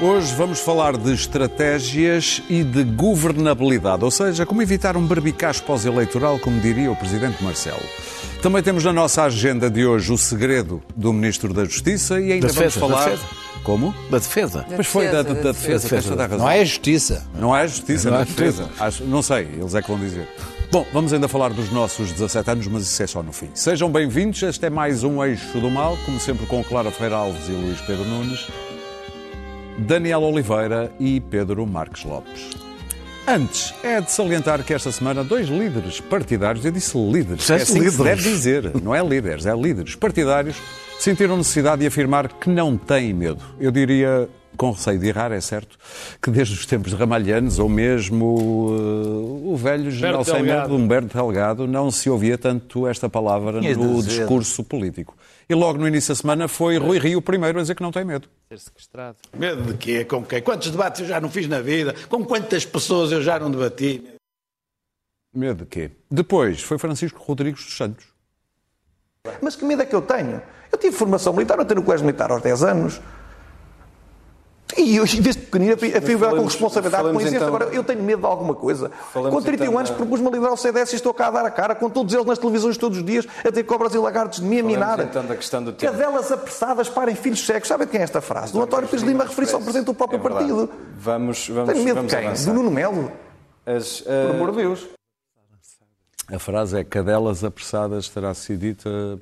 Hoje vamos falar de estratégias e de governabilidade, ou seja, como evitar um berbicacho pós-eleitoral, como diria o Presidente Marcelo. Também temos na nossa agenda de hoje o segredo do Ministro da Justiça e ainda Da vamos defesa, da falar. defesa. Como? Da defesa. Pois foi da, defesa, da, da da defesa, tens toda a razão. Não é a justiça. Não é justiça, Não não é é defesa. Acho- não sei, eles é que vão dizer. Bom, vamos ainda falar dos nossos 17 anos, mas isso é só no fim. Sejam bem-vindos, este é mais um Eixo do Mal, como sempre com Clara Ferreira Alves e Luís Pedro Nunes, Daniel Oliveira e Pedro Marques Lopes. Antes, é de salientar que esta semana dois líderes partidários, eu disse líderes, é assim que se líderes. deve dizer, não é líderes, é líderes partidários, sentiram necessidade de afirmar que não têm medo. Eu diria, com receio de errar, é certo, que desde os tempos de Ramalhanes, ou mesmo eh, o velho general sem medo, Humberto Delgado, não se ouvia tanto esta palavra no dizer. discurso político. E logo no início da semana foi Rui Rio o primeiro a dizer que não tem medo. Ser sequestrado. Medo de quê? Com quem? Quantos debates eu já não fiz na vida? Com quantas pessoas eu já não debati? Medo de quê? Depois foi Francisco Rodrigues dos Santos. Mas que medo é que eu tenho? Eu tive formação militar, eu tenho no colégio militar aos 10 anos. E eu, desde pequenino, fui fui com responsabilidade com isso. então- Agora, eu tenho medo de alguma coisa. Com 31 então anos, propus-me a liderar o CDS e estou cá a dar a cara, com todos eles nas televisões todos os dias, a ter cobras e lagartos de mim a minar. então da questão do tempo. Cadelas apressadas parem filhos cegos. Sabem de quem é esta frase? Do António Pires Lima, referir-se ao presidente do próprio É partido. Vamos, vamos, Tenho medo vamos de quem? avançar. Do Nuno Melo? As, Por eh, amor de Deus. A frase é cadelas apressadas terá sido dita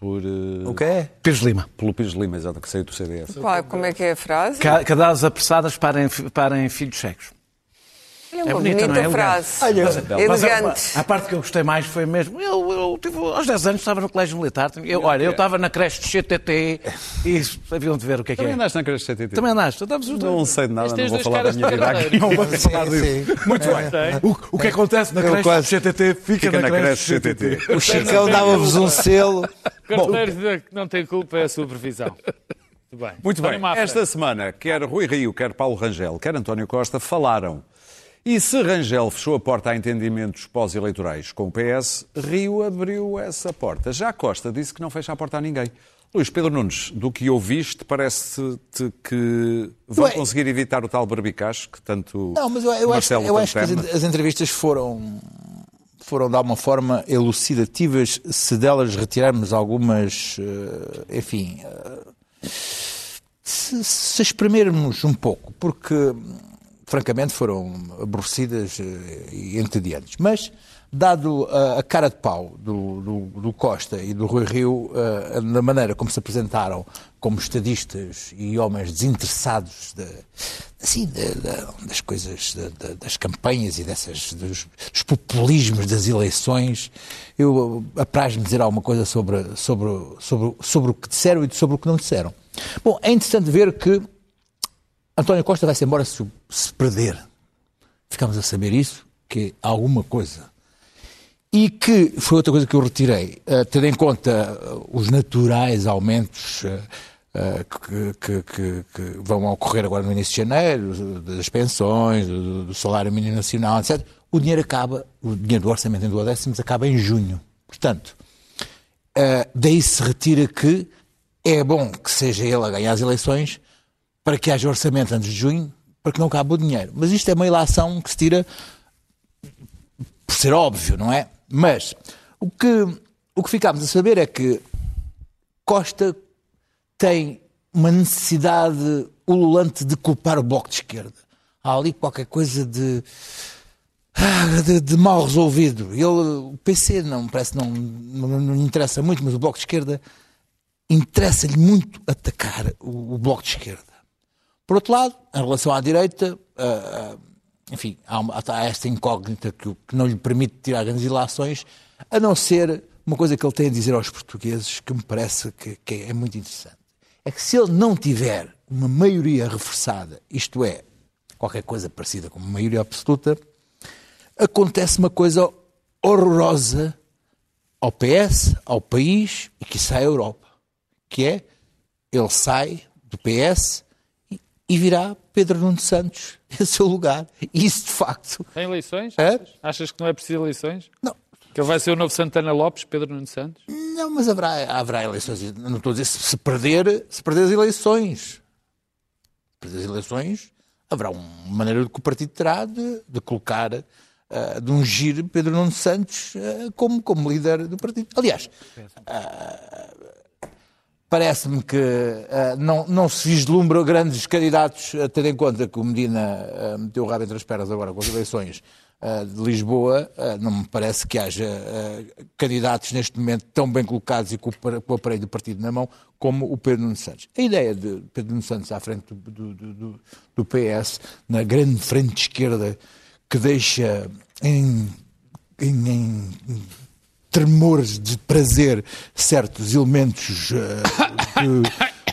por, eh, O que é? Pires Lima. pelo Pires Lima, exato, que saiu do CDS. Qual- como é que é a frase? Ca- Cadáveres apressadas parem, parem filhos cegos. É uma É bonita, bonita não é? frase. Mas a, Elegante. a parte que eu gostei mais foi mesmo. Eu, eu tive, aos 10 anos estava no colégio militar. Eu, olha, eu estava na creche de CTT e haviam de ver o que é que Também é. andaste na creche CTT? Também andaste. Estamos. Não sei de nada, Mas não vou dois falar da caras minha vida aqui. Não vou falar disso. Muito bem. O, o que acontece na creche de CTT fica, Fica na creche CTT. O Chicão dava-vos um selo. Carteiros que não tem culpa é a supervisão. Muito bem. Muito bem. Esta semana, quer Rui Rio, quer Paulo Rangel, quer António Costa falaram. E se Rangel fechou a porta a entendimentos pós-eleitorais com o PS, Rio abriu essa porta. Já Costa disse que não fecha a porta a ninguém. Luís Pedro Nunes, do que ouviste, parece-te que vão Ué. conseguir evitar o tal barbicacho que tanto Não, mas eu, eu acho, Marcelo eu acho que as, as entrevistas foram, foram de alguma forma elucidativas se delas retirarmos algumas, eh, enfim, eh, se, se espremermos um pouco, porque francamente foram aborrecidas eh, e entediantes. Mas, dado a, cara de pau do, do- do Costa e do Rui Rio, eh, na maneira como se apresentaram como estadistas e homens desinteressados de, assim, de- de- das coisas, das campanhas e dessas, dos, dos populismos das eleições, eu apraz-me dizer alguma coisa sobre, sobre, sobre, sobre o que disseram e sobre o que não disseram. Bom, é interessante ver que António Costa vai-se embora se, se perder. Ficamos a saber isso, que alguma coisa. E que foi outra coisa que eu retirei, eh, tendo em conta eh, os naturais aumentos eh, que, que- que- vão ocorrer agora no início de janeiro, das pensões, do, do salário mínimo nacional, etc. O dinheiro acaba, o dinheiro do orçamento em duodécimos acaba em junho. Portanto, Uh, daí se retira que é bom que seja ele a ganhar as eleições para que haja orçamento antes de junho, para que não cabe o dinheiro. Mas isto é uma ilação que se tira por ser óbvio, não é? Mas o que, o que ficámos a saber é que Costa tem uma necessidade ululante de culpar o Bloco de Esquerda. Há ali qualquer coisa de ah, de, de mal resolvido. Ele, o PC não parece não, não, não interessa muito, mas o Bloco de Esquerda interessa-lhe muito atacar o, o Bloco de Esquerda. Por outro lado, em relação à direita, ah, enfim, há, uma- há esta incógnita que, que não lhe permite tirar grandes ilações, a não ser uma coisa que ele tem a dizer aos portugueses que me parece que, que é muito interessante. É que se ele não tiver uma maioria reforçada, isto é, qualquer coisa parecida com uma maioria absoluta, acontece uma coisa horrorosa ao PS, ao país e que sai à Europa, que é ele sai do PS e, virá Pedro Nuno Santos em seu lugar. E isso de facto. Tem eleições? É? Achas? Que não é preciso eleições? Não, Que ele vai ser o novo Santana Lopes, Pedro Nuno Santos? não mas haverá, haverá eleições. Não estou a dizer se se perder, se perder as eleições. Depois das eleições, haverá uma maneira que o partido terá de, de colocar, uh, de ungir Pedro Nuno Santos uh, como, como líder do partido. Aliás, uh, parece-me que não, não se vislumbram grandes candidatos, tendo em conta que o Medina meteu o rabo entre as pernas agora com as eleições de Lisboa, não me parece que haja candidatos neste momento tão bem colocados e com o aparelho do partido na mão como o Pedro Nuno Santos. A ideia de Pedro Nuno Santos à frente do, do, do, do PS, na grande frente esquerda, que deixa em, em, em tremores de prazer certos elementos uh,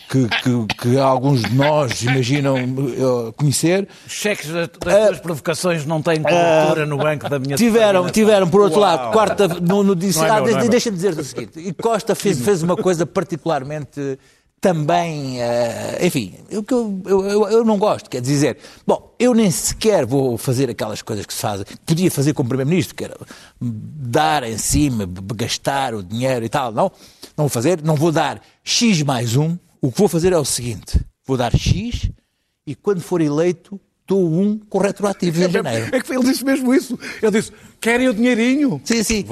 que, que, que, alguns de nós imaginam uh, conhecer. Os cheques das, das tuas provocações não têm cobertura no banco da minha Tiveram, tiveram, por outro Uau. lado, quarta no, no disse, é ah, deixa-me dizer o seguinte, e Costa fez, fez uma coisa particularmente também, uh, enfim, que eu, eu, eu, não gosto, quer dizer, bom, eu nem sequer vou fazer aquelas coisas que se fazem, podia fazer como Primeiro-Ministro, que era dar em cima, gastar o dinheiro e tal, não, não vou fazer, não vou dar X mais um, o que vou fazer é o seguinte: vou dar X e quando for eleito dou um com retroativo em janeiro. É que ele disse mesmo isso. Ele disse: querem o dinheirinho? Sim, sim.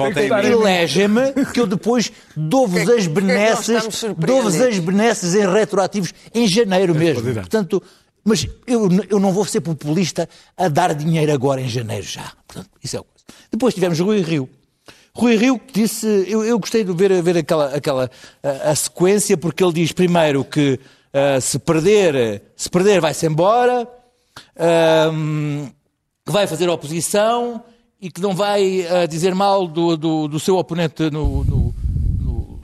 Elege-me que eu depois dou-vos as benesses, dou-vos as benesses em retroativos em janeiro mesmo. Portanto, mas eu, eu não vou ser populista a dar dinheiro agora em janeiro já. Portanto, isso é o coisa. Depois tivemos Rui Rio. Rui Rio disse, eu, eu gostei de ver, ver aquela, aquela a, a, sequência, porque ele diz primeiro que uh, se perder, se perder vai-se embora, uh, que vai fazer oposição e que não vai uh, dizer mal do, do, do, seu oponente no, no, no,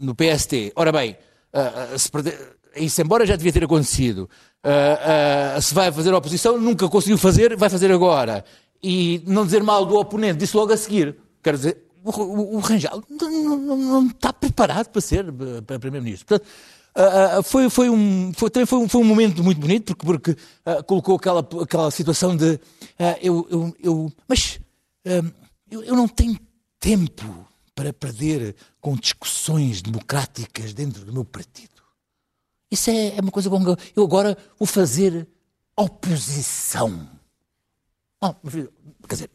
no PST. Ora bem, uh, perder, isso embora já devia ter acontecido. se vai fazer oposição, nunca conseguiu fazer, vai fazer agora. E não dizer mal do oponente, disse logo a seguir. Quero dizer, o, o, o Rangel não, não, não, está preparado para ser eh, para Primeiro-Ministro. Portanto, uh, foi, foi, um, foi, também foi um, foi um momento muito bonito, porque, porque uh, colocou aquela, aquela situação de eu, eu, eu, mas eu, eu não tenho tempo para perder com discussões democráticas dentro do meu partido. Isso é, é uma coisa com eu agora vou fazer oposição. Oh, quer dizer,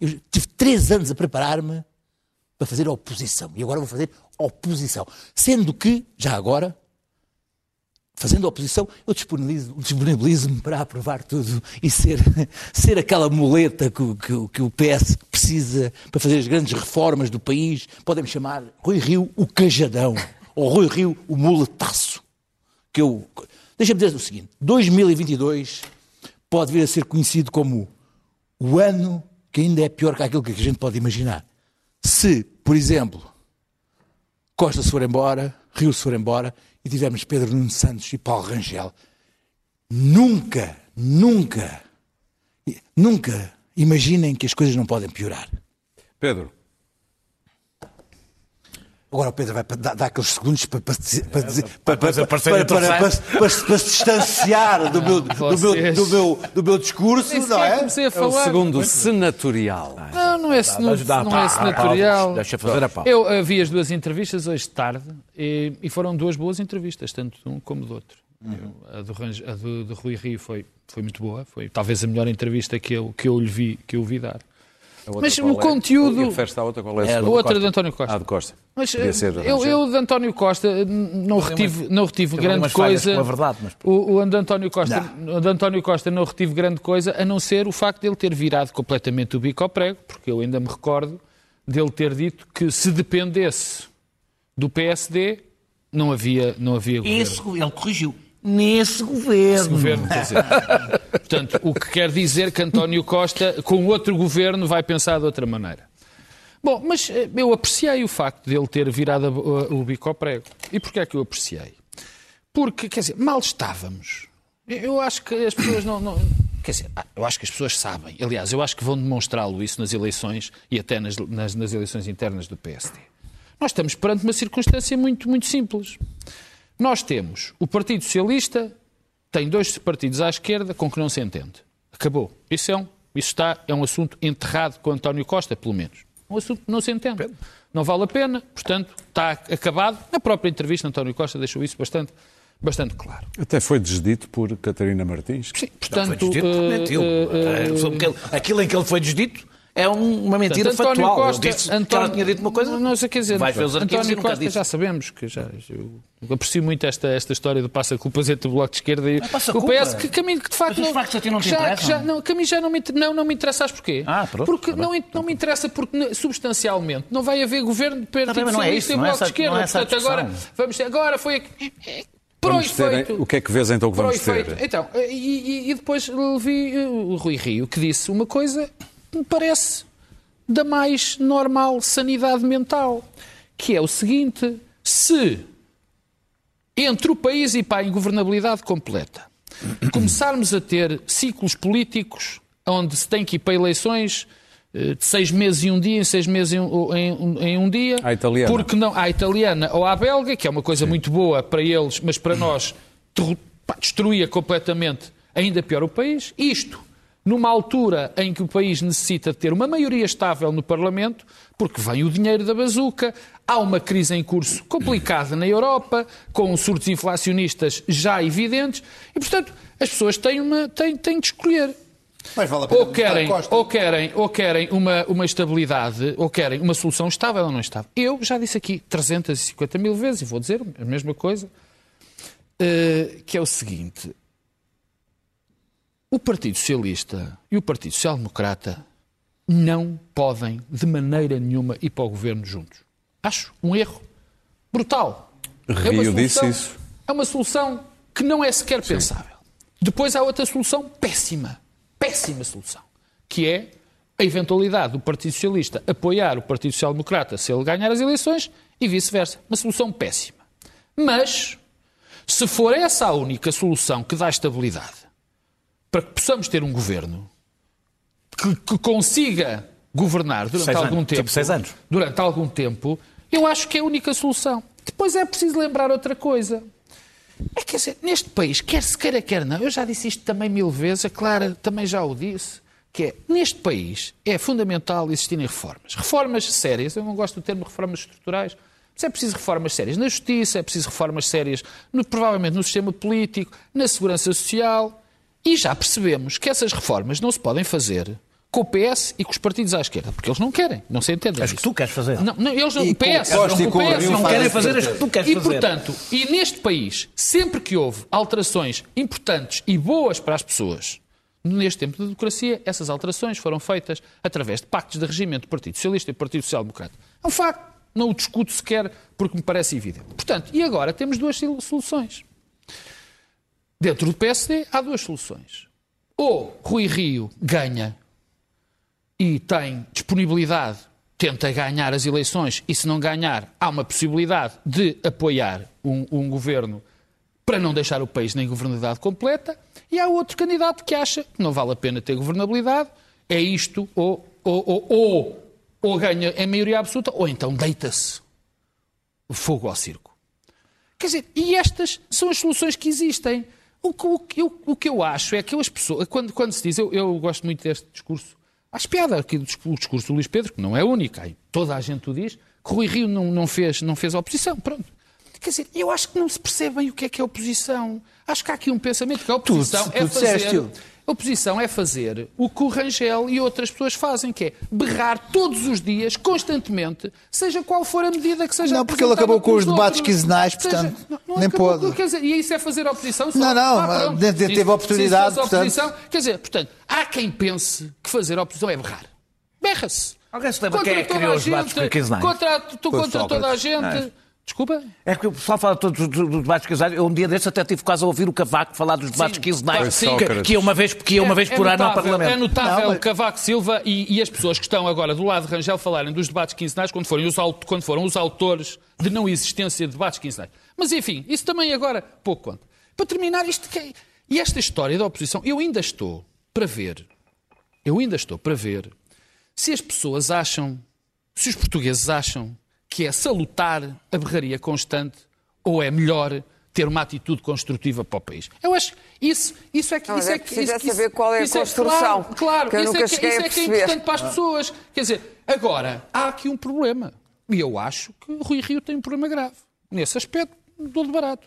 eu tive três anos a preparar-me para fazer oposição. E agora vou fazer oposição. Sendo que, já agora, fazendo oposição, eu disponibilizo-me disponibilizo para aprovar tudo e ser, ser aquela muleta que, que, que, o PS precisa para fazer as grandes reformas do país. Podem-me chamar Rui Rio o Cajadão ou Rui Rio o Muletaço. Que eu... Deixa-me dizer o seguinte: 2022 pode vir a ser conhecido como o ano que ainda é pior que aquilo que a gente pode imaginar. Se, por exemplo, Costa se for embora, Rio se for embora e tivermos Pedro Nuno Santos e Paulo Rangel, nunca, nunca, nunca imaginem que as coisas não podem piorar. Pedro. Agora o Pedro vai dar, dar aqueles segundos para, para, para, para, para, para, para, se distanciar do meu, do meu, do meu, do meu discurso, não é? Comecei a falar. É o segundo senatorial. Não, não é, não é senatorial. Deixa fazer a pau. Eu vi as duas entrevistas hoje de tarde e, e foram duas boas entrevistas, tanto de um como do outro. Uhum. a do, a do, do Rui Rio foi, foi muito boa, foi talvez a melhor entrevista que eu, que eu lhe vi, que eu vi dar. Mas o é? conteúdo. Refere-se à outra, qual é a, é a outra de António Costa. Ah, de Costa. Mas eu, eu de António Costa não retive, não retive grande coisa. A verdade, mas... O, o de António Costa, o de António Costa não retive grande coisa, a não ser o facto de ele ter virado completamente o bico ao prego, porque eu ainda me recordo dele ter dito que se dependesse do PSD não havia, não havia governo. Esse, ele corrigiu nesse governo. Esse governo, quer dizer. Portanto, o que quer dizer que António Costa, com outro governo, vai pensar de outra maneira. Bom, mas eh, eu apreciei o facto de ele ter virado o bico ao prego. E porquê é que eu apreciei? Porque, quer dizer, mal estávamos. Eu acho que as pessoas não, não. Quer dizer, ah, eu acho que as pessoas sabem. Aliás, eu acho que vão demonstrá-lo isso nas eleições e até nas, nas, nas eleições internas do PSD. Nós estamos perante uma circunstância muito, muito simples. Nós temos o Partido Socialista, tem dois partidos à esquerda com que não se entende. Acabou. Isso é um, isso está, é um assunto enterrado com António Costa, pelo menos. Um assunto que não se entende. Não vale a pena, portanto, está acabado. Na própria entrevista, António Costa deixou isso bastante, bastante claro. Até foi desdito por Catarina Martins. Sim, Não, portanto, foi desdito eh, É, sobre aquele- Aquilo em que ele foi desdito é um- uma mentira Portanto, António factual. Costa, disse que António, ela tinha dito uma coisa. Não sei, quer dizer, Vai ver os arquivos António e nunca Costa disse. já sabemos que já. Eu aprecio muito esta, esta história do passa-culpas entre o Bloco de Esquerda e Não é passa o culpa. PS, que caminho que de facto. Mas os factos a ti não te que já, que já, não, que mim já não me, não, não me interessa, sabes porquê? Ah, pronto, porque tá não, não me interessa, porque substancialmente não vai haver governo de Partido não é Socialista isso, e não é Bloco de essa- Esquerda. não é Portanto, agora, vamos ter, agora foi. aqui- ter, o que é que vês então que vamos ter? Então, e, e- e depois vi eh, o Rui Rio que disse uma coisa que me parece da mais normal sanidade mental, que é o seguinte: se entre o país e para a ingovernabilidade completa começarmos a ter ciclos políticos onde se tem que ir para eleições eh, de seis meses e um dia, em seis meses em um, em- em um dia, À italiana. porque não à italiana ou à belga, que é uma coisa muito boa para eles, mas para nós destruía completamente ainda pior o país. Isto numa altura em que o país necessita de ter uma maioria estável no Parlamento, porque vem o dinheiro da bazuca, há uma crise em curso complicada na Europa, com surtos inflacionistas já evidentes, e portanto as pessoas têm, uma, têm, têm de escolher. Mas vale a pena Ou querem, ou querem, ou querem uma, uma estabilidade, ou querem uma solução estável ou não estável. Eu já disse aqui 350 mil vezes, e vou dizer a mesma coisa, eh, que é o seguinte. O Partido Socialista e o Partido Social Democrata não podem, de maneira nenhuma, ir para o governo juntos. Acho um erro brutal. É Rio disse solução- isso. É uma solução que não é sequer pensável. Depois há outra solução péssima, péssima solução, que é a eventualidade do Partido Socialista apoiar o Partido Social Democrata se ele ganhar as eleições e vice-versa. Uma solução péssima. Mas, se for essa a única solução que dá estabilidade para que possamos ter um governo que, que consiga governar durante Seis algum anos, tempo, tipo seis anos. durante algum tempo, eu acho que é a única solução. Depois é preciso lembrar outra coisa. É dizer, neste país, quer se queira, quer não, eu já disse isto também mil vezes, a Clara também já o disse, que é, neste país é fundamental existirem reformas. Reformas sérias, eu não gosto do termo reformas estruturais, mas é preciso reformas sérias na justiça, é preciso reformas sérias, no- provavelmente no sistema político, na segurança social, e já percebemos que essas reformas não se podem fazer com o PS e com os partidos à esquerda, porque eles não querem, não se entendem. As que tu queres fazer. Não, não, eles não, E o PS, não, e com o PS não querem fazer as que tu queres e, fazer. portanto, e neste país, sempre que houve alterações importantes e boas para as pessoas, neste tempo de democracia, essas alterações foram feitas através de pactos de regimento do Partido Socialista e do Partido Social Democrata. É um facto. Não o discuto sequer porque me parece evidente. Portanto, e agora temos duas soluções. Dentro do PSD há duas soluções. Ou Rui Rio ganha e tem disponibilidade, tenta ganhar as eleições e se não ganhar, há uma possibilidade de apoiar um, um governo para não deixar o país na governabilidade completa, e há outro candidato que acha que não vale a pena ter governabilidade, é isto, ou, ou, ou, ou, ou ganha em maioria absoluta, ou então deita-se o fogo ao circo. Quer dizer, e estas são as soluções que existem. O que, o que eu, o que eu acho é que as pessoas, quando, quando se diz, eu, eu gosto muito deste discurso, acho piada aqui do discurso, o discurso do Luís Pedro, que não é único, aí toda a gente o diz, que Rui Rio não, não, fez, não fez oposição, pronto. Quer dizer, eu acho que não se percebem o que é que é oposição. Acho que há aqui um pensamento que a oposição tu é fazer... disseste-o. A oposição é fazer o que o Rangel e outras pessoas fazem, que é berrar todos os dias, constantemente, seja qual for a medida que seja Não, porque ele acabou com os debates outros. quinzenais, Seja- portanto, não- não nem acabou, pode. Quer dizer, e isso é fazer oposição? Só? Não, não, Ah, pronto. teve isso- oportunidade, isso fosse portanto. oposição, quer dizer, portanto, há quem pense que fazer oposição é berrar. Berra-se. Alguém se lembra Contra quem é que toda criou a os debates quinzenais? Contra, tu- contra toda a gente. Desculpa? É que o pessoal fala todos dos debates quinzenais. Eu um dia desses até tive quase a ouvir o Cavaco falar dos debates quinzenais. Sim. Que, que ia uma vez, que ia uma vez por ano ao Parlamento. É notável Não, mas- Cavaco Silva e, e as pessoas que estão agora do lado de Rangel falarem dos debates quinzenais quando, forem os, quando foram os autores de não existência de debates quinzenais. Mas enfim, isso também agora pouco conta. Para terminar, isto que é- e esta história da oposição, eu ainda estou para ver, eu ainda estou para ver se as pessoas acham, se os portugueses acham que é salutar a berraria constante ou é melhor ter uma atitude construtiva para o país. Eu acho isso, isso é que Não, isso é é que isso- é saber qual é a isso construção, claro, claro, que eu isso nunca é que, isso a é que é importante para as pessoas. Quer dizer, agora há aqui um problema. E eu acho que o Rui Rio tem um problema grave. Nesse aspecto, de barato.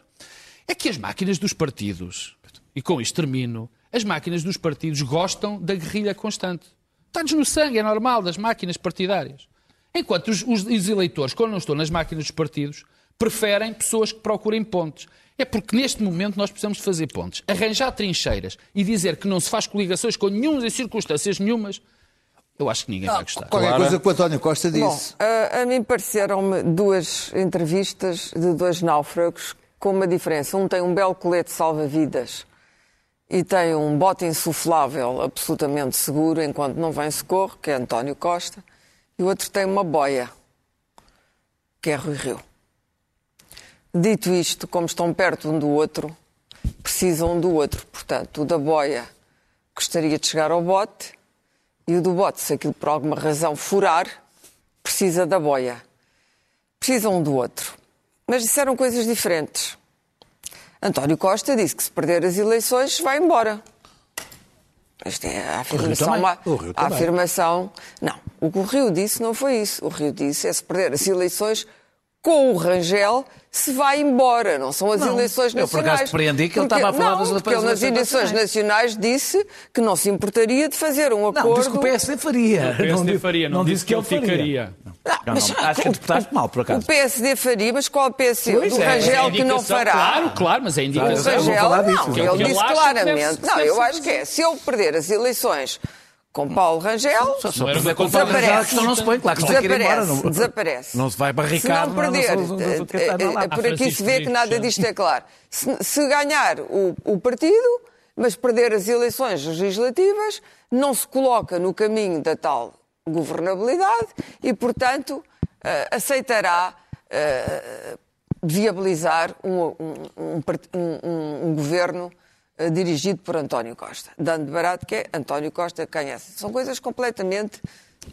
é que as máquinas dos partidos, e com isto termino, as máquinas dos partidos gostam da guerrilha constante. Está-nos no sangue, é normal, das máquinas partidárias. Enquanto os, os, os eleitores, quando não estão nas máquinas dos partidos, preferem pessoas que procurem pontes. É porque neste momento nós precisamos fazer pontes. Arranjar trincheiras e dizer que não se faz coligações com nenhuma circunstâncias nenhumas, eu acho que ninguém vai gostar. Qualquer coisa que o António Costa Bom, disse. a, a mim pareceram-me duas entrevistas de dois náufragos com uma diferença. Um tem um belo colete salva-vidas e tem um bote insuflável absolutamente seguro enquanto não vem socorro, que é António Costa, e o outro tem uma boia, que é Rui Rio. Dito isto, como estão perto um do outro, precisam um do outro. Portanto, o da boia gostaria de chegar ao bote e o do bote, se aquilo por alguma razão furar, precisa da boia. Precisam um do outro. Mas disseram coisas diferentes. António Costa disse que se perder as eleições vai embora. Esta é a afirmação. também. ma- O Rio a afirmação. Não, o que o Rio disse não foi isso. O Rio disse é se perder as eleições com o Rangel se vai embora, não são as Não, eleições eu por acaso nacionais. depreendi que ele Porque- estava a falar não, das porque ele nas eleições eleições nacionais disse que não se importaria de fazer um Não, acordo. disse que o PSD faria. O PSD disse- faria, não, disse que ele faria. ficaria. Não, Não, mas, não, acho que o- interpretaste mal, por acaso. O PSD faria, mas qual PSD? Pois do é, Rangel É que não fará. Claro, claro, mas é O indicação. vou Rangel, não, vou ele disse. Ele que claramente. deve- não, deve eu acho que é. Se ele perder as eleições com Paulo Rangel, Só, só Não contar Desaparece. a questão não se põe, claro que se ir embora. desaparece. Não, desaparece. não se vai Se barricar. não perder, não, não, não, não, não, eh, não, não, eh, por aqui se vê que nada disto é claro. Se, se ganhar o, o partido, mas perder as eleições legislativas, não se coloca no caminho da tal governabilidade e, portanto, eh, aceitará eh, viabilizar um, um- um um- um- um governo eh, dirigido por António Costa. Dando de barato que é António Costa quem é. São coisas completamente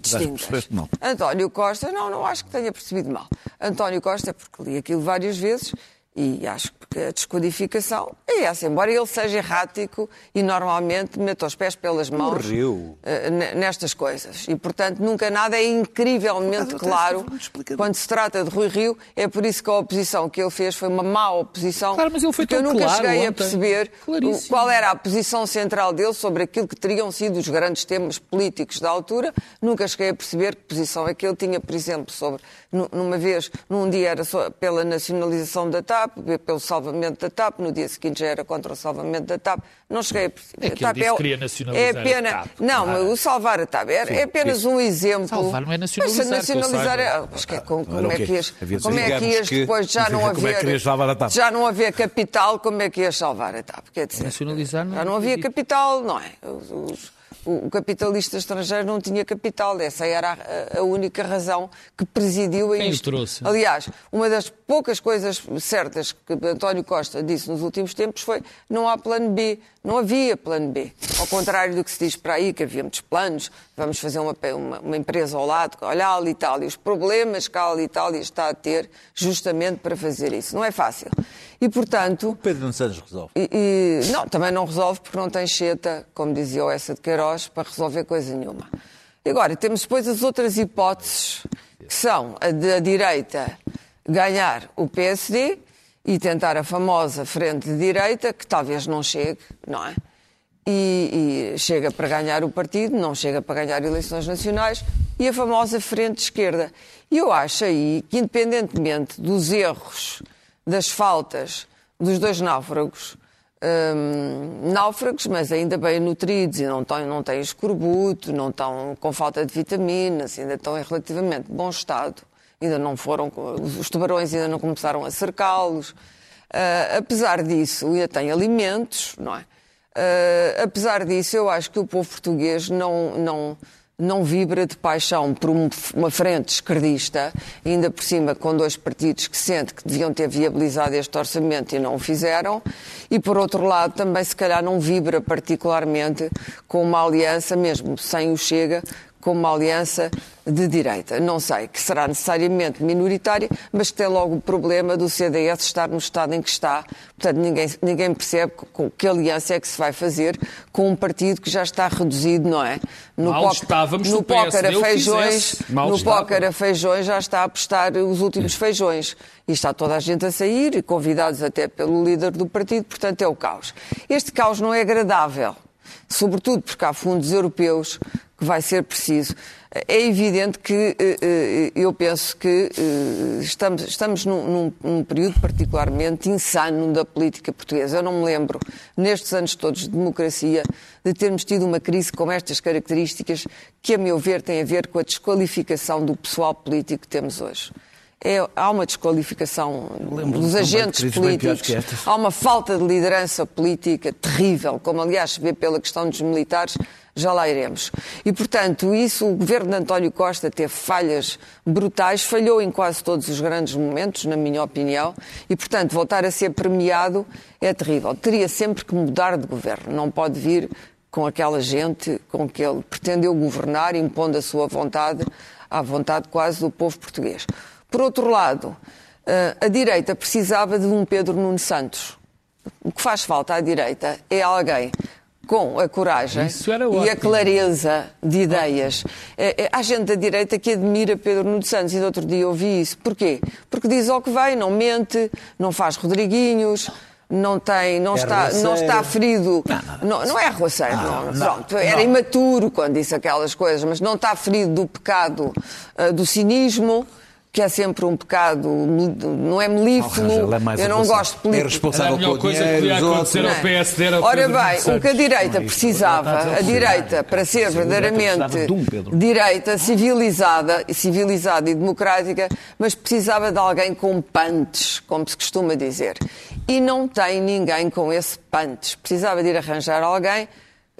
distintas. mal. António Costa, não, não acho que tenha percebido mal. António Costa, porque li aquilo várias vezes e acho que a descodificação é essa, embora ele seja errático e normalmente meta os pés pelas mãos Rio. eh, nestas coisas. E, portanto, nunca nada é incrivelmente claro quando se trata de Rui Rio. É por isso que a oposição que ele fez foi uma má oposição. Claro, mas ele foi porque eu tão nunca claro cheguei a ontem. perceber o- Claríssimo. qual era a posição central dele sobre aquilo que teriam sido os grandes temas políticos da altura. Nunca cheguei a perceber que posição é que ele tinha, por exemplo, sobre, numa vez, num dia era só pela nacionalização da TAP, pelo salvamento da TAP, no dia seguinte já era contra o salvamento da TAP. Não cheguei a perceber. É que ele A TAP que queria nacionalizar é a pena, TAP, Não, claro. mas o salvar a TAP é, é apenas um exemplo. Salvar não é nacionalizar, Mas se nacionalizar é. Mas que é, como, como Era o é que ias, como é que ias depois de já não Como é haver. querias salvar a TAP? Já não havia capital, como é que ias salvar a TAP? Quer dizer, Nacionalizar não já não havia capital, não é? Os- os- o, capitalista estrangeiro não tinha capital. Essa era a, a única razão que presidiu a Quem isto. trouxe? Aliás, uma das poucas coisas certas que António Costa disse nos últimos tempos foi não há plano B. Não havia plano B. Ao contrário do que se diz para aí, que havia muitos planos, vamos fazer uma, uma, uma empresa ao lado, olha a Alitalia, os problemas que a Alitalia está a ter justamente para fazer isso. Não é fácil. E, portanto, Pedro Nuno Santos resolve. e, e- não, também não resolve porque não tem cheta, como dizia o Essa de Queiroz, para resolver coisa nenhuma. E agora, temos depois as outras hipóteses, que são a da direita ganhar o PSD e tentar a famosa frente de direita, que talvez não chegue, não é? E, e chega para ganhar o partido, não chega para ganhar eleições nacionais, e a famosa frente de esquerda. E eu acho aí que, independentemente dos erros, das faltas dos dois náufragos, hum, náufragos, mas ainda bem nutridos e não têm, não têm escorbuto, não estão com falta de vitaminas, ainda estão em relativamente bom estado, ainda não foram, os tubarões ainda não começaram a cercá-los. Ah, apesar disso, ainda têm alimentos, não é? Ah, apesar disso, eu acho que o povo português não, não, não vibra de paixão por um- uma frente esquerdista, ainda por cima com dois partidos que sente que deviam ter viabilizado este orçamento e não o fizeram, e por outro lado também se calhar não vibra particularmente com uma aliança, mesmo sem o Chega, como uma aliança de direita. Não sei, que será necessariamente minoritária, mas que tem logo o problema do CDS estar no estado em que está. Portanto, ninguém, ninguém percebe com que aliança é que se vai fazer com um partido que já está reduzido, não é? No, Mal estávamos no póquer a feijões, no póquer a feijões já está a apostar os últimos feijões. E está toda a gente a sair, e convidados até pelo líder do partido, portanto é o caos. Este caos não é agradável, sobretudo porque há fundos europeus que vai ser preciso. É evidente que eh, eh, eu penso que eh, estamos, estamos num, num- período particularmente insano da política portuguesa. Eu não me lembro, nestes anos todos de democracia, de termos tido uma crise com estas características que, a meu ver, tem a ver com a desqualificação do pessoal político que temos hoje. É- há uma desqualificação dos agentes políticos, há uma falta de liderança política terrível, como aliás se vê pela questão dos militares, já lá iremos. E, portanto, isso, o governo de António Costa teve falhas brutais, falhou em quase todos os grandes momentos, na minha opinião, e, portanto, voltar a ser premiado é terrível. Teria sempre que mudar de governo, não pode vir com aquela gente com que ele pretendeu governar, impondo a sua vontade, à vontade quase do povo português. Por outro lado, eh, a direita precisava de um Pedro Nuno Santos. O que faz falta à direita é alguém com a coragem e a clareza de ideias. É, é, há gente da direita que admira Pedro Nuno Santos e no outro dia ouvi isso. Porquê? Porque diz ao que vem, não mente, não faz Rodriguinhos, não tem, não, está, não está ferido. Não, não é arruaceiro, não, pronto. Era imaturo quando disse aquelas coisas, mas não está ferido do pecado ah, do cinismo. Que é sempre um pecado, não é melífluo. Ele é eu não gosto de É política. A responsável melhor com o coisa que podia acontecer ao PSD era Ora bem, o que a direita precisava, a direita, para ser verdadeiramente um direita civilizada, civilizada e democrática, mas precisava de alguém com pantes, como se costuma dizer. E não tem ninguém com esse pantes. Precisava de ir arranjar alguém,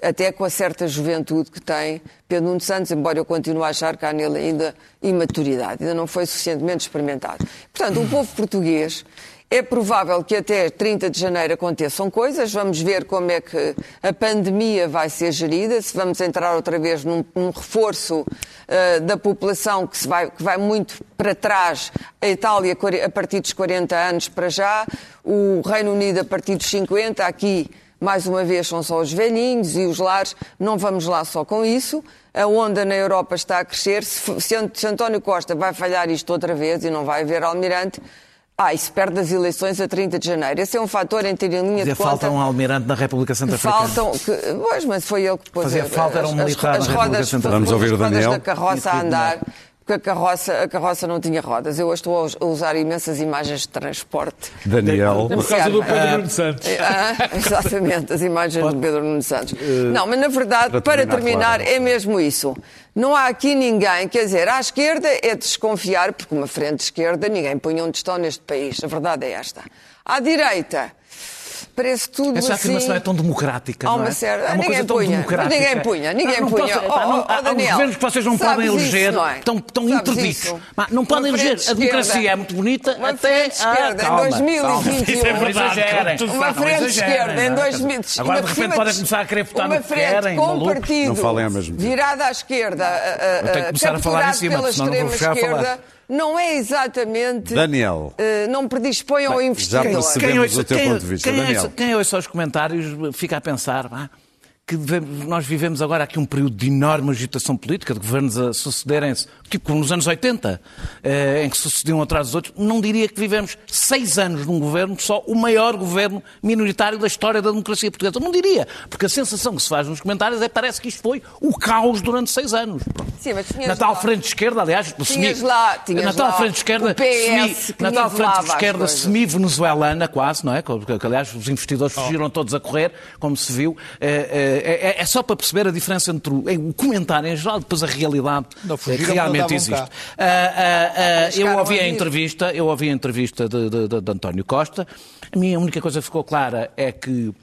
até com a certa juventude que tem Pedro Nuno Santos, embora eu continue a achar que há nele ainda imaturidade, ainda não foi suficientemente experimentado. Portanto, o povo português é provável que até 30 de janeiro aconteçam coisas. Vamos ver como é que a pandemia vai ser gerida, se vamos entrar outra vez num, num reforço eh, da população que, vai, que vai muito para trás. A Itália a partir dos 40 anos para já, o Reino Unido a partir dos 50, aqui mais uma vez são só os velhinhos e os lares, não vamos lá só com isso. A onda na Europa está a crescer. Se, se Ant- se António Costa vai falhar isto outra vez e não vai haver almirante, ah, e se perde as eleições a 30 de janeiro. Esse é um fator em ter em linha de Dizia, conta. falta um almirante na República Centro-Africana. faltam, que, pois, mas foi ele que pôs Fazia a- falta, era um as- militar as, na rodas. Vamos ouvir as o rodas Daniel. da carroça a andar, porque a carroça, a carroça não tinha rodas. Eu hoje estou a us- a usar imensas imagens de transporte. Daniel. Por causa do Pedro Ah, Nuno Santos. ah, exatamente, as imagens do Pedro Nuno Santos. Não, mas na verdade, para para terminar, terminar, claro. é mesmo isso. Não há aqui ninguém, quer dizer, à esquerda é desconfiar, porque uma frente esquerda ninguém põe onde estão neste país. A verdade é esta. À direita, parece tudo Essa assim. afirmação é tão democrática, Há não uma é? certa- É uma ninguém coisa tão punha, democrática. ninguém punha, ninguém Ah, não punha. posso- Oh, não- oh, há- há Daniel, governos que vocês não podem isso, eleger, não é? estão, isso? Pá, Não podem eleger. A democracia é muito bonita Uma até... frente esquerda em calma, 2021. calma. Isso é verdade, Uma Não frente esquerda em não é? 2000. Agora, de repente, podem começar a querer votar Uma no que frente querem, com um malucos. partido Não falem mesmo tempo. virada à esquerda, a- a- Eu tenho que a- começar a falar em capturado cima, pela senão não vou extrema a esquerda, não é exatamente. Daniel. eh, não predispõe ao já investidor. percebi. Sabemos o teu quem, ponto de vista, quem, Daniel. ouça- quem ouça os comentários fica a pensar ah, que devemos- nós vivemos agora aqui um período de enorme agitação política, de governos a sucederem-se, tipo como nos anos 80, eh, em que sucediam um atrás dos outros. Não diria que vivemos seis anos num governo, só o maior governo minoritário da história da democracia portuguesa. Não diria, porque a sensação que se faz nos comentários é que parece que isto foi o caos durante seis anos. Sim, mas tinhas Na tal lá- frente esquerda, aliás, Tinhas semi, lá- tinhas na tal lá frente esquerda, o PS semi- que na tal frente as esquerda semi-venezuelana, quase, não é? Que, que, aliás, os investidores fugiram todos a correr, como se viu. É, é- é só para perceber a diferença entre o, o comentário em geral e depois a realidade Não, que fugiram, realmente existe. Ah, ah, ah, eu ouvi a entrevista, eu ouvi a entrevista de, de- de- de António Costa. A minha única coisa que ficou clara é que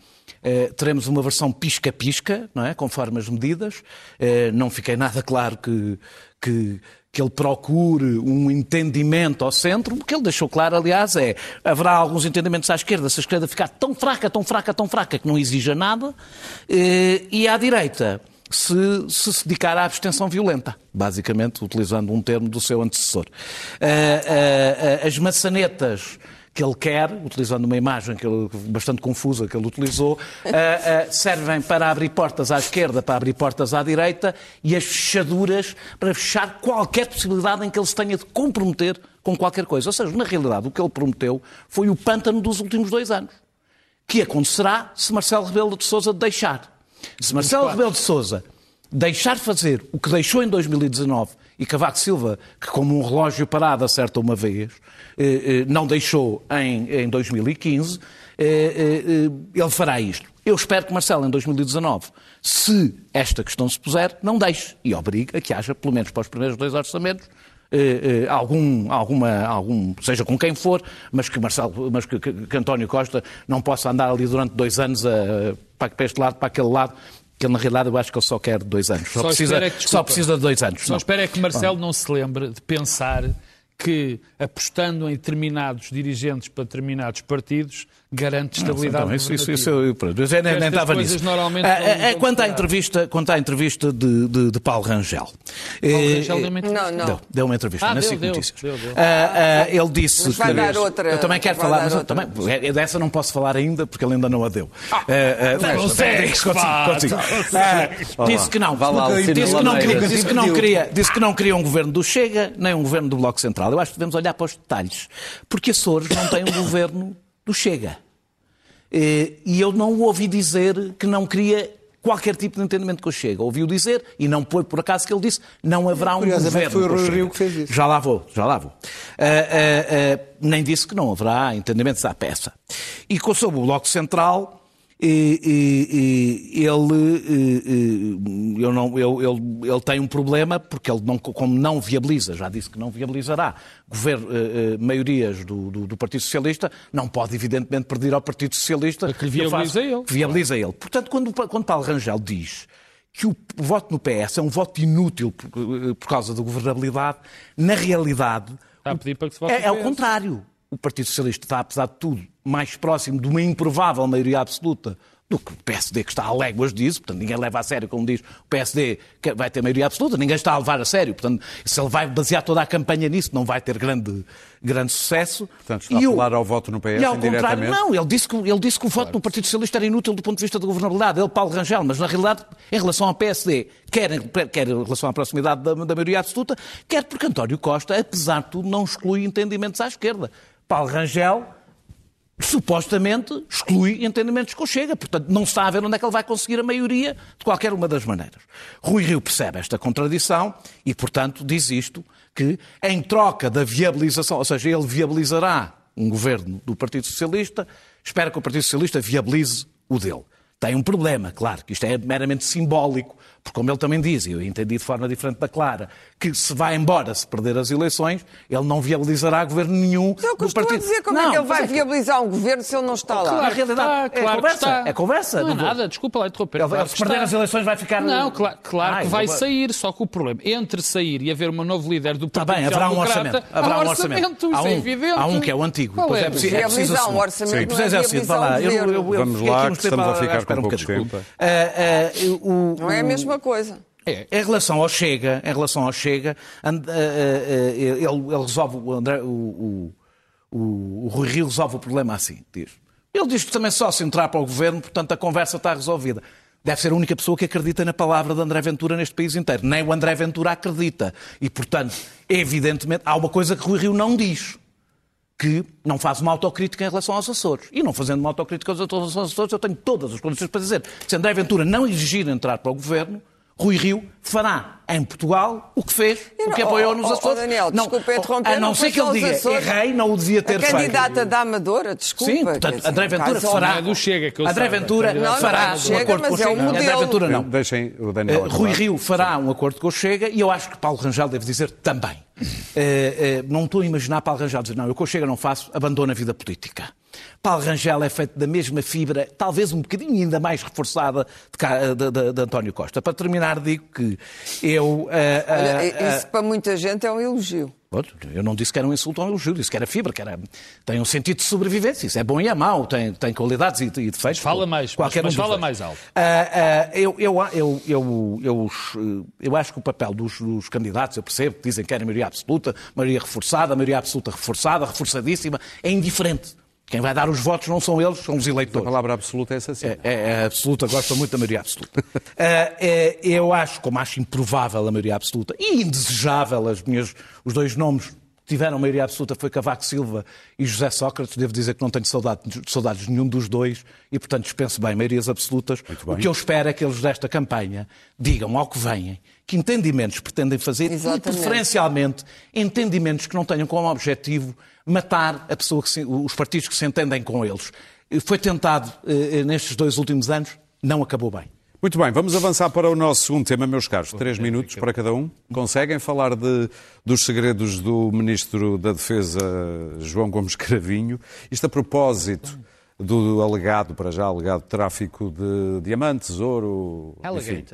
eh, teremos uma versão pisca-pisca, não é? Conforme as medidas. Eh, não fiquei nada claro que, que, que ele procure um entendimento ao centro. O que ele deixou claro, aliás, é haverá alguns entendimentos à esquerda. Se a esquerda ficar tão fraca, tão fraca, tão fraca, que não exija nada. Eh, e à direita se se, se dedicar à abstenção violenta, basicamente, utilizando um termo do seu antecessor. Ah, ah, as maçanetas que ele quer, utilizando uma imagem que ele, bastante confusa que ele utilizou, ah, ah, servem para abrir portas à esquerda, para abrir portas à direita e as fechaduras para fechar qualquer possibilidade em que ele se tenha de comprometer com qualquer coisa. Ou seja, na realidade, o que ele prometeu foi o pântano dos últimos dois anos. Que acontecerá se Marcelo Rebelo de Sousa deixar. Se Marcelo Rebelo de Sousa deixar fazer o que deixou em 2019 e Cavaco Silva, que como um relógio parado acerta uma vez, não deixou em, em 2015, eh, eh, eh, ele fará isto. Eu espero que Marcelo, em 2019, se esta questão se puser, não deixe e obrigue a que haja, pelo menos para os primeiros dois orçamentos, eh, eh, algum, alguma, algum, seja com quem for, mas que Marcelo, mas que, que- que António Costa não possa andar ali durante dois anos a, para, para este lado, para aquele lado, que ele, na realidade eu acho que ele só quer dois anos. Só, Só precisa, é que, só precisa de dois anos. Só Não. espero é que Marcelo não se lembre de pensar que apostando em determinados dirigentes para determinados partidos garante estabilidade Então, isso, isso, eu, pronto, eu nem, estava nisso. normalmente Ah, não- ah, não ah, quanto, à entrevista, quanto à entrevista de, de, de Paulo Rangel. Paulo Eh, Rangel eh, deu uma entrevista. Não, não. Deu, deu uma entrevista Ah, na SIC deu, Notícias. deu, deu. Ah, ah, ele disse Mas vai que. dar outra- eu também quero falar, mas também, é- dessa não posso falar ainda porque ele ainda não a deu. Ah, não consigo. não disse que não. Não disse, que não queria, disse que não queria um governo do Chega, nem um governo do Bloco Central. Eu acho que devemos olhar para os detalhes. Porque Açores não tem um governo do Chega. Eh, E eu não o ouvi dizer que não queria qualquer tipo de entendimento com o Chega. Ouviu dizer, e não foi por acaso que ele disse, não haverá um governo foi o Rui. Rio que fez isso. Já lá vou, já lá vou. Ah, ah, ah, nem disse que não haverá entendimentos à peça. E com sobre o Bloco Central, eh, eh, eh, ele, eh, eh, eu não, eu- ele, ele tem um problema porque ele, não, como não viabiliza, já disse que não viabilizará governo, eh, eh, maiorias do, do- do Partido Socialista, não pode evidentemente perder ao Partido Socialista Para que viabiliza ele. que viabiliza ele. Portanto, quando, quando Paulo Rangel diz que o voto no PS é um voto inútil por, por causa da governabilidade, na realidade Está a pedir para que se vote é, é o contrário. O Partido Socialista está, apesar de tudo, mais próximo de uma improvável maioria absoluta do que o PSD, que está a léguas disso, portanto ninguém leva a sério, como diz o PSD, que vai ter maioria absoluta, ninguém está a levar a sério, portanto se ele vai basear toda a campanha nisso, não vai ter grande, grande sucesso. Portanto, está a E o- falar ao voto no PS e ao contrário, não, ele disse, que, ele disse que o voto no Partido Socialista era inútil do ponto de vista da governabilidade, ele, Paulo Rangel, mas na realidade, em relação ao PSD, quer, em- quer em relação à proximidade da, da maioria absoluta, quer porque António Costa, apesar de tudo, não exclui entendimentos à esquerda. Paulo Rangel supostamente exclui entendimentos com o Chega. Portanto, não está a ver onde é que ele vai conseguir a maioria de qualquer uma das maneiras. Rui Rio percebe esta contradição e, portanto, diz isto, que em troca da viabilização, ou seja, ele viabilizará um governo do Partido Socialista, espera que o Partido Socialista viabilize o dele. Tem um problema, claro, que isto é meramente simbólico, porque como ele também diz, e eu entendi de forma diferente da Clara, que se vai embora se perder as eleições, ele não viabilizará governo nenhum Mas é o que eu do estou a partido. dizer, como é Não, que ele vai que- viabilizar um governo se ele não está lá? Na realidade, Está, é claro que conversa. está. É conversa. Não é Não- nada, desculpa lá interromper. Ele, Claro se perder está. as eleições vai ficar... Não, claro, claro Ai, que vai vou- sair, só que o problema, entre sair e haver um novo líder do Está Partido bem, haverá um orçamento. Haverá há um orçamento. Há um, é há um que é o antigo. Qual Depois é? é preciso, é preciso Viabilizar um orçamento Sim. não Pois é é preciso, vá lá. viabilizar Eu- eu- eu- governo. Vamos lá, que estamos a ficar espera com um pouco bocadinho. tempo. Ah, ah, Não é a o- mesma coisa. É. Em relação ao Chega, em relação ao Chega, eh, eh, eh, ele, ele resolve o André, o, o, o Rui Rio resolve o problema assim, diz. Ele diz que também só se entrar para o governo, portanto a conversa está resolvida. Deve ser a única pessoa que acredita na palavra de André Ventura neste país inteiro. Nem o André Ventura acredita. E, portanto, evidentemente, há uma coisa que Rui Rio não diz que não faz uma autocrítica em relação aos Açores. E não fazendo uma autocrítica em relação aos Açores, eu tenho todas as condições para dizer. Se André Ventura não exigir entrar para o governo, Rui Rio fará em Portugal o que fez, E o que não- apoiou oh, nos oh, Açores. oh, Daniel, Não, desculpa interromper, A não não ser que ele diga, Açores. errei, não o devia ter A feito. candidata da Amadora, desculpa. Sim, portanto, dizer, André Ventura caso- fará. Não é do Chega, que eu André. Ventura Não, não fará do um Chega, acordo com o mas é Chega. André. Ventura não. Deixem o Daniel. Rui acabar. Rio fará um acordo com o Chega e eu acho que Paulo Rangel deve dizer também. Eh, eh, não estou a imaginar Paulo Rangel dizer, não, eu com Chega não faço, abandono a vida política. Paulo Rangel é feito da mesma fibra, talvez um bocadinho ainda mais reforçada de, cá- de- de- de António Costa. Para terminar, digo que eu. eh, Olha, eh, isso para muita gente é um elogio. Eu não disse que era um insulto ou um elogio, disse que era fibra, que era, tem um sentido de sobrevivência. Isso é bom e é mau, tem, tem qualidades e, e defeitos. Fala mais, qualquer mas- um mas dos fala mais alto. Ah, ah, eu, eu, eu, eu, eu, acho que o papel dos, dos candidatos, eu percebo dizem que querem maioria absoluta, maioria reforçada, maioria absoluta reforçada, reforçadíssima, é indiferente. Quem vai dar os votos não são eles, são os A eleitores. palavra absoluta é essa sim. É, é, é absoluta, gosto muito da maioria absoluta. Eh, eh, eu acho, como acho improvável a maioria absoluta e indesejável, as minhas, os dois nomes que tiveram maioria absoluta foi Cavaco Silva e José Sócrates. Devo dizer que não tenho saudade, saudades de nenhum dos dois e, portanto, dispenso bem maiorias absolutas. bem. O que eu espero é que eles desta campanha digam ao que venham que entendimentos pretendem fazer Exatamente. e, preferencialmente, entendimentos que não tenham como objetivo matar a pessoa que se- os partidos que se entendem com eles. Foi tentado eh, nestes dois últimos anos, não acabou bem. Muito bem, vamos avançar para o nosso segundo tema, meus caros. Três minutos para cada um. Conseguem falar de, dos segredos do Ministro da Defesa, João Gomes Cravinho? Isto a propósito do alegado, para já alegado, tráfico de diamantes, ouro, enfim.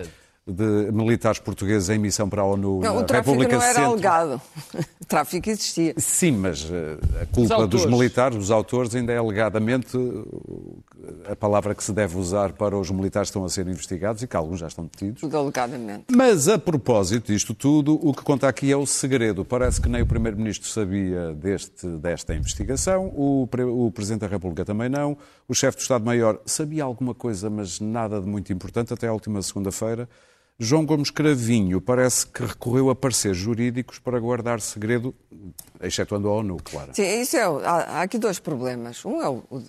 De militares portugueses em missão para a ONU Não, na o tráfico República não era Centro. alegado. O tráfico existia. Sim, mas eh, a culpa dos militares, dos autores, ainda é alegadamente eh, a palavra que se deve usar para os militares que estão a ser investigados e que alguns já estão detidos. Tudo alegadamente. Mas a propósito disto tudo, o que conta aqui é o segredo. Parece que nem o Primeiro-Ministro sabia deste, desta investigação, o, o Presidente da República também não, o Chefe do Estado-Maior sabia alguma coisa, mas nada de muito importante, até à última segunda-feira. João Gomes Cravinho parece que recorreu a pareceres jurídicos para guardar segredo, excetuando a ONU, claro. Sim, isso é, há, há aqui dois problemas. Um é o, o-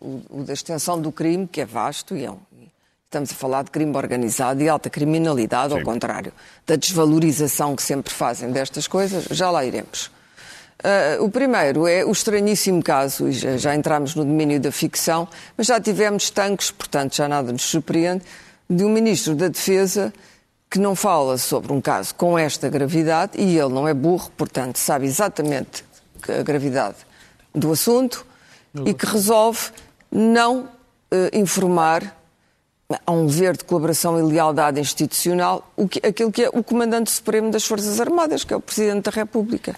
o- o da extensão do crime, que é vasto, e é um- estamos a falar de crime organizado e alta criminalidade, ao contrário da desvalorização que sempre fazem destas coisas, já lá iremos. Ah, o primeiro é o estranhíssimo caso, e já, já entramos no domínio da ficção, mas já tivemos tanques, portanto já nada nos surpreende, de um Ministro da Defesa que não fala sobre um caso com esta gravidade e ele não é burro, portanto sabe exatamente a gravidade do assunto e que resolve não eh, informar a um dever de colaboração e lealdade institucional o que, aquilo que é o Comandante Supremo das Forças Armadas, que é o Presidente da República.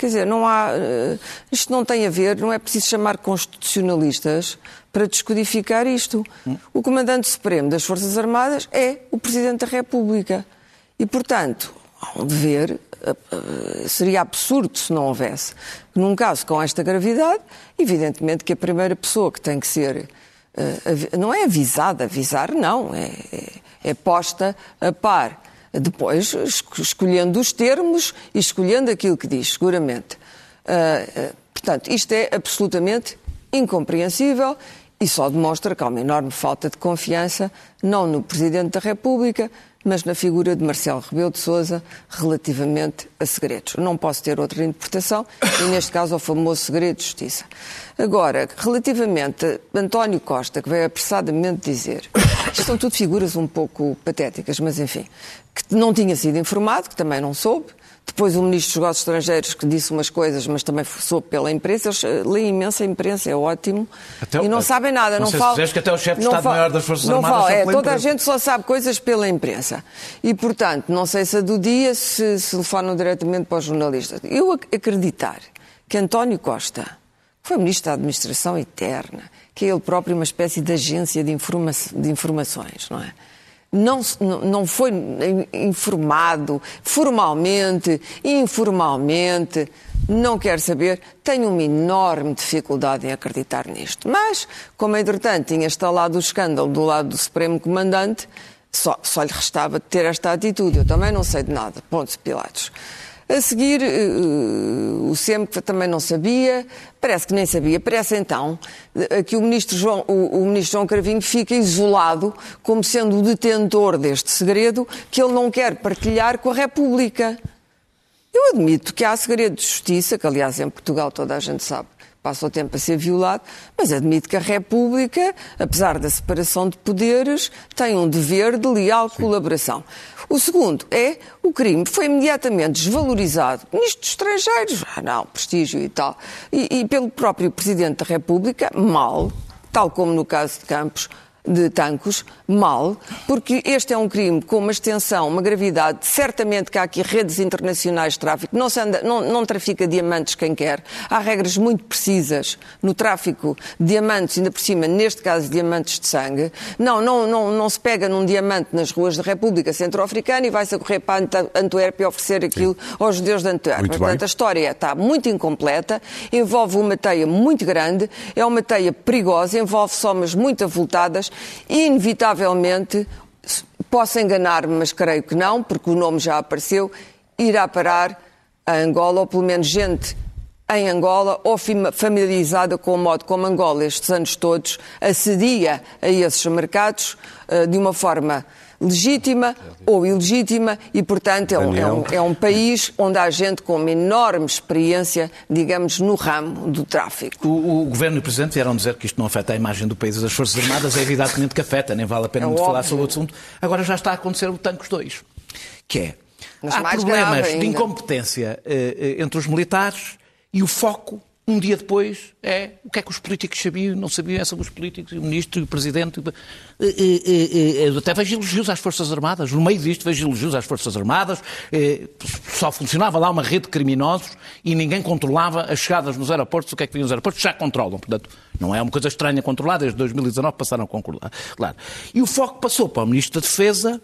Quer dizer, não há, eh, isto não tem a ver, não é preciso chamar constitucionalistas para descodificar isto. O Comandante Supremo das Forças Armadas é o Presidente da República. E, portanto, há um dever, eh, eh, seria absurdo se não houvesse. Num caso com esta gravidade, evidentemente que a primeira pessoa que tem que ser não é avisada, avisar não, é, é- é posta a par. Depois, es- escolhendo os termos e escolhendo aquilo que diz, seguramente. Ah, portanto, isto é absolutamente incompreensível e só demonstra que há uma enorme falta de confiança, não no Presidente da República, mas na figura de Marcelo Rebelo de Sousa relativamente a segredos. Não posso ter outra interpretação, e neste caso ao famoso segredo de justiça. Agora, relativamente a António Costa, que veio apressadamente dizer, isto são tudo figuras um pouco patéticas, mas enfim, que não tinha sido informado, que também não soube, depois o Ministro dos Negócios Estrangeiros que disse umas coisas, mas também soube pela imprensa. Eles eh, leem imensa imprensa, é ótimo. Até e não sabem nada. não Não, sei se que até o chefe de Estado-Maior das Forças não Armadas sabe é, Toda a imprensa. gente só sabe coisas pela imprensa. E, portanto, não sei se a do dia se, se telefonam diretamente para os jornalistas. Eu ac- acreditar que António Costa, que foi Ministro da Administração Eterna, que é ele próprio uma espécie de agência de, informa de informações, não é? Não, não- foi in- informado formalmente, informalmente, não quer saber, tenho uma enorme dificuldade em acreditar nisto. Mas, como entretanto tinha instalado o escândalo do lado do Supremo Comandante, só, só lhe restava ter esta atitude. Eu também não sei de nada. Pontos Pilatos. A seguir, eh, o SEM que também não sabia, parece que nem sabia, parece então eh, que o ministro, João, o, o ministro João Cravinho fica isolado como sendo o detentor deste segredo que ele não quer partilhar com a República. Eu admito que há segredo de justiça, que aliás em Portugal toda a gente sabe, passa o tempo a ser violado, mas admito que a República, apesar da separação de poderes, tem um dever de leal colaboração. O segundo é o crime foi imediatamente desvalorizado. Ministro dos Estrangeiros, ah não, prestígio e tal. E, e pelo próprio Presidente da República, mal, tal como no caso de Campos, de Tancos, mal, porque este é um crime com uma extensão, uma gravidade. Certamente que há aqui redes internacionais de tráfico. Não, se anda, não, não trafica diamantes quem quer. Há regras muito precisas no tráfico de diamantes, ainda por cima, neste caso, diamantes de sangue. Não, não, não, não se pega num diamante nas ruas da República Centro-Africana e vai-se a correr para Ant- Antuérpia e oferecer aquilo aos judeus de Antuérpia. Muito bem. Portanto, a história está muito incompleta, envolve uma teia muito grande, é uma teia perigosa, envolve somas muito avultadas inevitavelmente, posso enganar-me, mas creio que não, porque o nome já apareceu, irá parar a Angola, ou pelo menos gente em Angola, ou familiarizada com o modo como Angola, estes anos todos, acedia a esses mercados eh, de uma forma legítima ou ilegítima e, portanto, é um, é um- é um país onde há gente com uma enorme experiência, digamos, no ramo do tráfico. O, o Governo e o Presidente vieram dizer que isto não afeta a imagem do país e das Forças Armadas, é evidentemente que afeta, nem vale a pena É muito falar óbvio. sobre o assunto. Agora já está a acontecer o Tancos 2, que é, Mas há problemas de incompetência eh, eh, entre os militares e o foco, um dia depois, é o que é que os políticos sabiam, não sabiam é sobre os políticos, o Ministro o Presidente. Eh, até vejo elogios às Forças Armadas, no meio disto vejo elogios às Forças Armadas, só funcionava lá uma rede de criminosos e ninguém controlava as chegadas nos aeroportos, o que é que vinha nos aeroportos, já controlam, portanto, não é uma coisa estranha controlar, desde 2019 passaram a concordar, claro. E o foco passou para o Ministro da Defesa,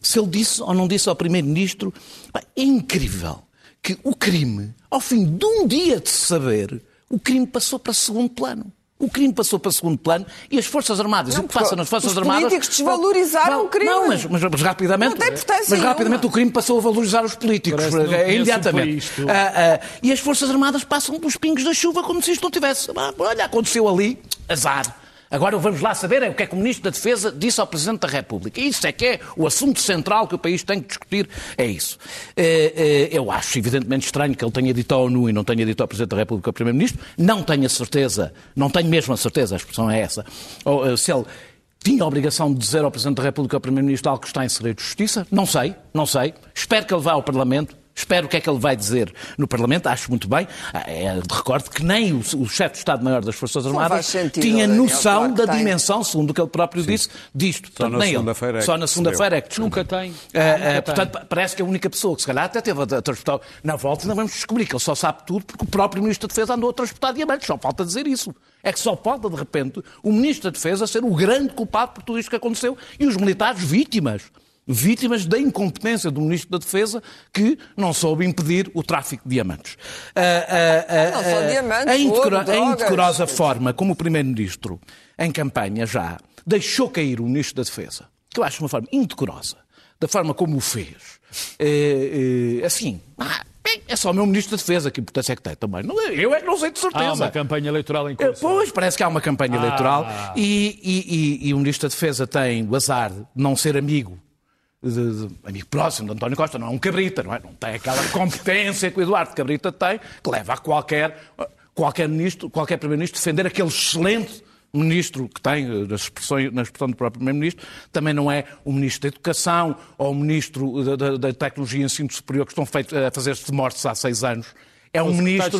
se ele disse ou não disse ao Primeiro-Ministro, é incrível que o crime, ao fim de um dia de saber, o crime passou para segundo plano. O crime passou para segundo plano e as Forças Armadas, Não, e o que porque passa nas Forças os Armadas. políticos desvalorizaram o crime. Não, mas, mas- mas rapidamente. Não tem importância mas rapidamente nenhuma. o crime passou a valorizar os políticos. O imediatamente. Ah, ah, e as Forças Armadas passam pelos pingos da chuva como se isto não tivesse. Ah, olha, aconteceu ali, azar. Agora vamos lá saber o que é que o Ministro da Defesa disse ao Presidente da República. Isso é que é o assunto central que o país tem que discutir, é isso. Eh, eh, Eu acho evidentemente estranho que ele tenha dito à ONU e não tenha dito ao Presidente da República ao Primeiro-Ministro. Não tenho a certeza, não tenho mesmo a certeza, a expressão é essa, ou, eh, se ele tinha a obrigação de dizer ao Presidente da República, ao Primeiro-Ministro, algo que está em segredo de justiça. Não sei, não sei. Espero que ele vá ao Parlamento. Espero o que é que ele vai dizer no Parlamento, acho muito bem. Ah, é, recordo que nem o, o chefe de Estado-Maior das Forças Armadas sentido, tinha Daniel, noção claro que da tem. dimensão, segundo o que ele próprio disse, disto. Portanto, na nem ele. segunda-feira é Só que na se segunda-feira é que descobriu. Nunca tem. Ah, ah, Nunca tem. portanto, pa- parece que é a única pessoa que se calhar até teve a, a transportar. Na volta ainda vamos descobrir que ele só sabe tudo porque o próprio Ministro da Defesa andou a transportar diamantes. Só falta dizer isso. É que só falta, de repente, o Ministro da Defesa ser o grande culpado por tudo isto que aconteceu e os militares vítimas. Vítimas da incompetência do Ministro da Defesa que não soube impedir o tráfico de diamantes. Ah, ah, ah, Não só ah, diamantes, a, ouro, a indecorosa forma como o Primeiro-Ministro, em campanha já, deixou cair o Ministro da Defesa, que eu acho uma forma indecorosa, da forma como o fez. É, é, assim, ah, é só o meu Ministro da Defesa, que importância é que tem também. Não, é- eu é que não sei de certeza. Há uma campanha eleitoral em É, curso. Pois, parece que há uma campanha eleitoral e, e- e- e o Ministro da Defesa tem o azar de não ser amigo, de- de- amigo próximo de António Costa, não é um cabrita, não é? Não tem aquela competência que o Eduardo Cabrita tem, que leva a qualquer, qualquer ministro, qualquer primeiro-ministro defender aquele excelente ministro que tem, eh, nas expressões- na expressão do próprio primeiro-ministro, também não é o ministro da Educação ou o ministro da, da- da Tecnologia e Ensino Superior que estão feitos a fazer-se de mortes há seis anos. É um ministro,